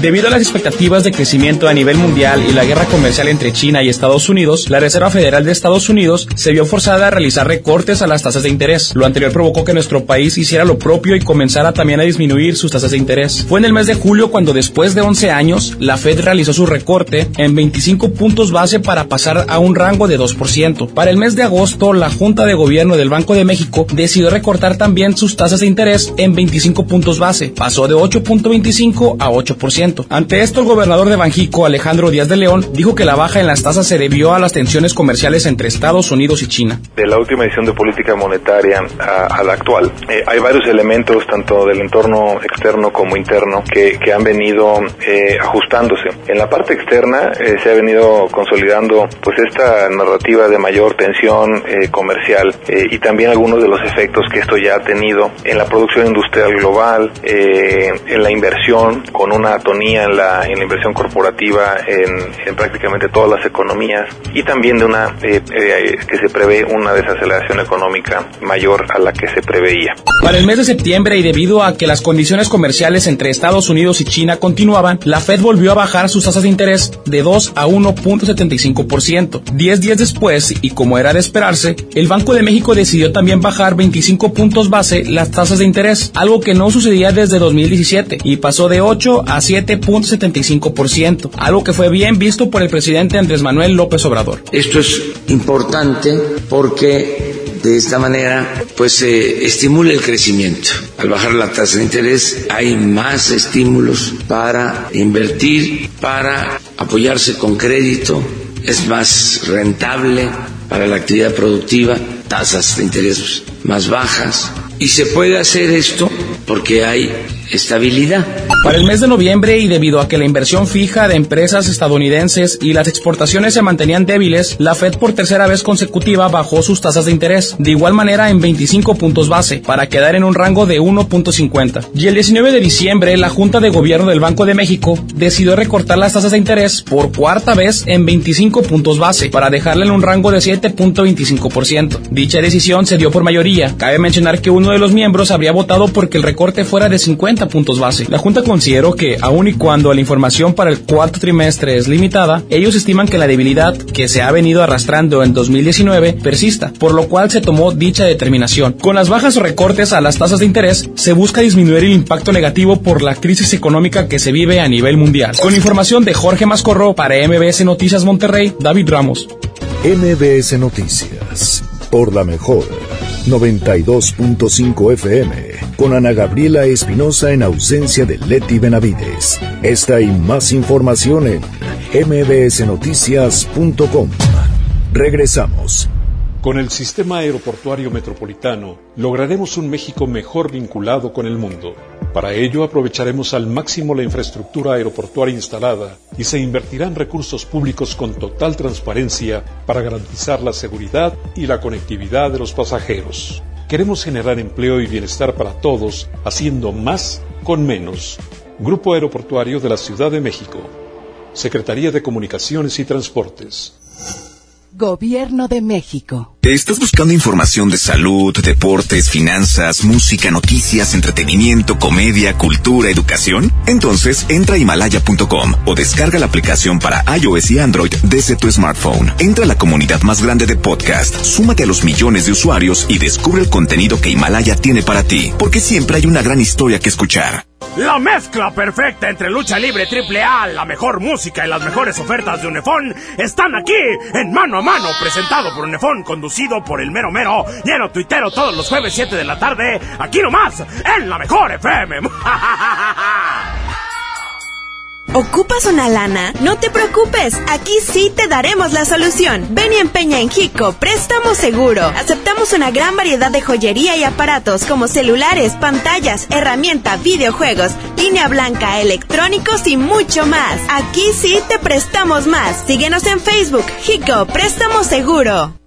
Debido a las expectativas de crecimiento a nivel mundial y la guerra comercial entre China y Estados Unidos, la Reserva Federal de Estados Unidos se vio forzada a realizar recortes a las tasas de interés. Lo anterior provocó que nuestro país hiciera lo propio y comenzara también a disminuir sus tasas de interés. Fue en el mes de julio cuando después de 11 años, la Fed realizó su recorte en 25 puntos base para pasar a un rango de 2%. Para el mes de agosto, la Junta de Gobierno del Banco de México decidió recortar también sus tasas de interés en 25 puntos base. Pasó de 8.25 a 8%. Ante esto, el gobernador de Banjico, Alejandro Díaz de León, dijo que la baja en las tasas se debió a las tensiones comerciales entre Estados Unidos y China. De la última edición de política monetaria a, la actual, eh, hay varios elementos, tanto del entorno externo como interno, que, han venido eh, ajustándose. En la parte externa eh, se ha venido consolidando pues esta narrativa de mayor tensión comercial y también algunos de los efectos que esto ya ha tenido en la producción industrial global, en la inversión con una tonalidad en la, en la inversión corporativa en, prácticamente todas las economías y también de una eh, eh, que se prevé una desaceleración económica mayor a la que se preveía. Para el mes de septiembre y debido a que las condiciones comerciales entre Estados Unidos y China continuaban, la Fed volvió a bajar sus tasas de interés de 2 a 1.75%. Diez días después, y como era de esperarse, el Banco de México decidió también bajar 25 puntos base las tasas de interés, algo que no sucedía desde 2017 y pasó de 8 a 7 7.75%, algo que fue bien visto por el presidente Andrés Manuel López Obrador. Esto es importante porque de esta manera pues se estimula el crecimiento. Al bajar la tasa de interés hay más estímulos para invertir, para apoyarse con crédito, es más rentable para la actividad productiva, tasas de interés más bajas. Y se puede hacer esto porque hay estabilidad. Para el mes de noviembre y debido a que la inversión fija de empresas estadounidenses y las exportaciones se mantenían débiles, la Fed por tercera vez consecutiva bajó sus tasas de interés, de igual manera en 25 puntos base, para quedar en un rango de 1.50. Y el 19 de diciembre, la Junta de Gobierno del Banco de México decidió recortar las tasas de interés por cuarta vez en 25 puntos base, para dejarla en un rango de 7.25%. Dicha decisión se dio por mayoría. Cabe mencionar que uno de los miembros habría votado porque el recorte fuera de 50 puntos base. La Junta consideró que, aun y cuando la información para el cuarto trimestre es limitada, ellos estiman que la debilidad que se ha venido arrastrando en 2019 persista, por lo cual se tomó dicha determinación. Con las bajas o recortes a las tasas de interés, se busca disminuir el impacto negativo por la crisis económica que se vive a nivel mundial. Con información de Jorge Mascorro para MBS Noticias Monterrey, David Ramos. MBS Noticias, por la mejor 92.5 FM con Ana Gabriela Espinosa en ausencia de Leti Benavides. Esta y más información en mbsnoticias.com. Regresamos. Con el sistema aeroportuario metropolitano lograremos un México mejor vinculado con el mundo. Para ello aprovecharemos al máximo la infraestructura aeroportuaria instalada y se invertirán recursos públicos con total transparencia para garantizar la seguridad y la conectividad de los pasajeros. Queremos generar empleo y bienestar para todos, haciendo más con menos. Grupo Aeroportuario de la Ciudad de México. Secretaría de Comunicaciones y Transportes. Gobierno de México. ¿Estás buscando información de salud, deportes, finanzas, música, noticias, entretenimiento, comedia, cultura, educación? Entonces entra a himalaya.com o descarga la aplicación para iOS y Android desde tu smartphone. Entra a la comunidad más grande de podcast, súmate a los millones de usuarios y descubre el contenido que Himalaya tiene para ti, porque siempre hay una gran historia que escuchar. La mezcla perfecta entre lucha libre triple A, la mejor música y las mejores ofertas de Unefón están aquí en Mano a Mano, presentado por Unefón, conducido por el mero mero, lleno tuitero todos los jueves 7 de la tarde, aquí nomás, en la mejor FM. ¿Ocupas una lana? No te preocupes, aquí sí te daremos la solución. Ven y empeña en Jico, préstamo seguro. Aceptamos una gran variedad de joyería y aparatos como celulares, pantallas, herramientas, videojuegos línea blanca, electrónicos y mucho más. Aquí sí te prestamos más. Síguenos en Facebook, Hico Préstamo Seguro.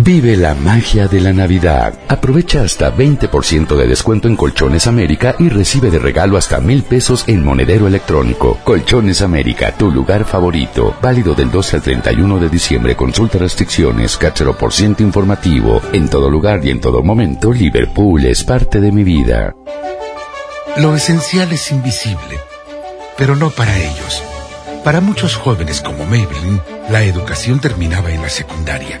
Vive la magia de la Navidad. Aprovecha hasta 20% de descuento en Colchones América y recibe de regalo hasta mil pesos en monedero electrónico. Colchones América, tu lugar favorito. Válido del 12 al 31 de diciembre. Consulta restricciones, cáchero por ciento informativo. En todo lugar y en todo momento, Liverpool es parte de mi vida. Lo esencial es invisible, pero no para ellos. Para muchos jóvenes como Maybelline, la educación terminaba en la secundaria.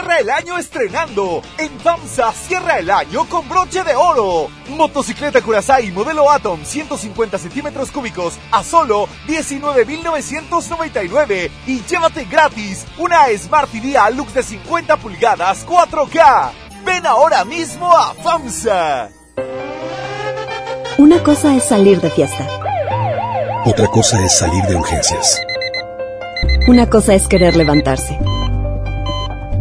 Cierra el año estrenando. En FAMSA cierra el año con broche de oro. Motocicleta Curaçao modelo Atom 150 centímetros cúbicos a solo 19,999 y llévate gratis una Smart TV Lux de 50 pulgadas 4K. Ven ahora mismo a FAMSA. Una cosa es salir de fiesta. Otra cosa es salir de urgencias. Una cosa es querer levantarse.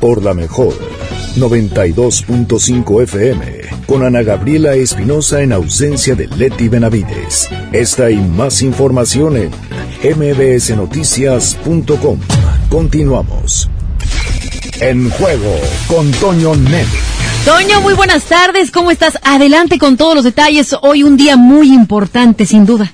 Por la mejor. 92.5 FM. Con Ana Gabriela Espinosa en ausencia de Leti Benavides. Esta y más información en mbsnoticias.com. Continuamos. En juego con Toño Nelly. Toño, muy buenas tardes. ¿Cómo estás? Adelante con todos los detalles. Hoy un día muy importante, sin duda.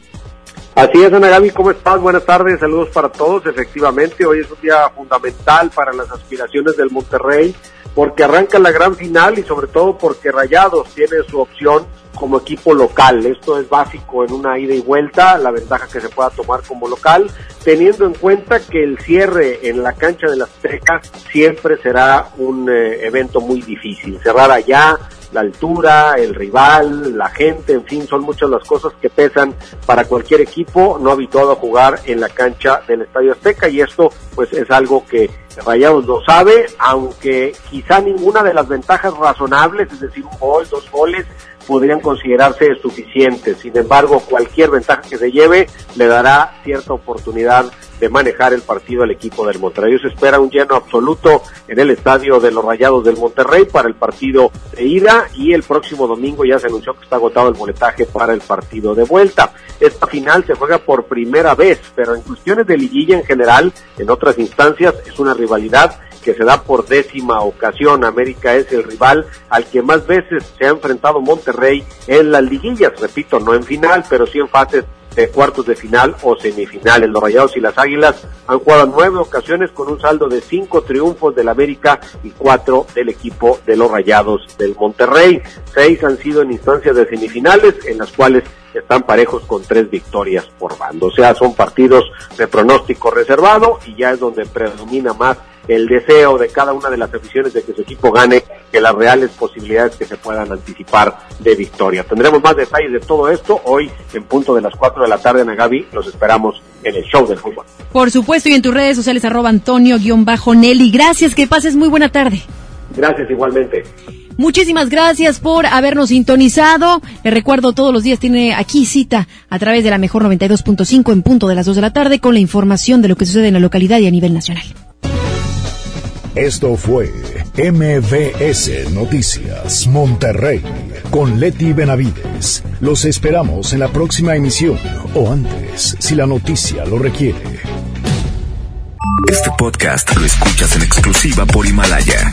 Así es, Ana Gaby, ¿cómo estás? Buenas tardes, saludos para todos. Efectivamente, hoy es un día fundamental para las aspiraciones del Monterrey, porque arranca la gran final y sobre todo porque Rayados tiene su opción como equipo local. Esto es básico en una ida y vuelta, la ventaja que se pueda tomar como local, teniendo en cuenta que el cierre en la cancha de las Azteca siempre será un eh, evento muy difícil. Cerrar allá, la altura, el rival, la gente, en fin, son muchas las cosas que pesan para cualquier equipo no habituado a jugar en la cancha del Estadio Azteca y esto pues es algo que Rayados lo sabe, aunque quizá ninguna de las ventajas razonables, es decir, un gol, dos goles, podrían considerarse suficientes. Sin embargo, cualquier ventaja que se lleve le dará cierta oportunidad de manejar el partido al equipo del Monterrey. Se espera un lleno absoluto en el estadio de los Rayados del Monterrey para el partido de ida y el próximo domingo ya se anunció que está agotado el boletaje para el partido de vuelta. Esta final se juega por primera vez, pero en cuestiones de liguilla en general, en otras instancias, es una rivalidad que se da por décima ocasión. América es el rival al que más veces se ha enfrentado Monterrey en las liguillas, repito, no en final, pero sí en fases de cuartos de final o semifinales. Los Rayados y las Águilas han jugado nueve ocasiones con un saldo de cinco triunfos del América y cuatro del equipo de los Rayados del Monterrey. Seis han sido en instancias de semifinales en las cuales están parejos con tres victorias por bando. O sea, son partidos de pronóstico reservado y ya es donde predomina más el deseo de cada una de las aficiones de que su equipo gane que las reales posibilidades que se puedan anticipar de victoria. Tendremos más detalles de todo esto hoy en punto de las 4 de la tarde, Ana Gaby. Los esperamos en el show del fútbol. Por supuesto, y en tus redes sociales arroba Antonio-Nelly. Gracias, que pases muy buena tarde. Gracias igualmente. Muchísimas gracias por habernos sintonizado. Le recuerdo, todos los días tiene aquí cita a través de la mejor 92.5 en punto de las 2 de la tarde con la información de lo que sucede en la localidad y a nivel nacional. Esto fue MVS Noticias Monterrey con Leti Benavides. Los esperamos en la próxima emisión o antes, si la noticia lo requiere. Este podcast lo escuchas en exclusiva por Himalaya.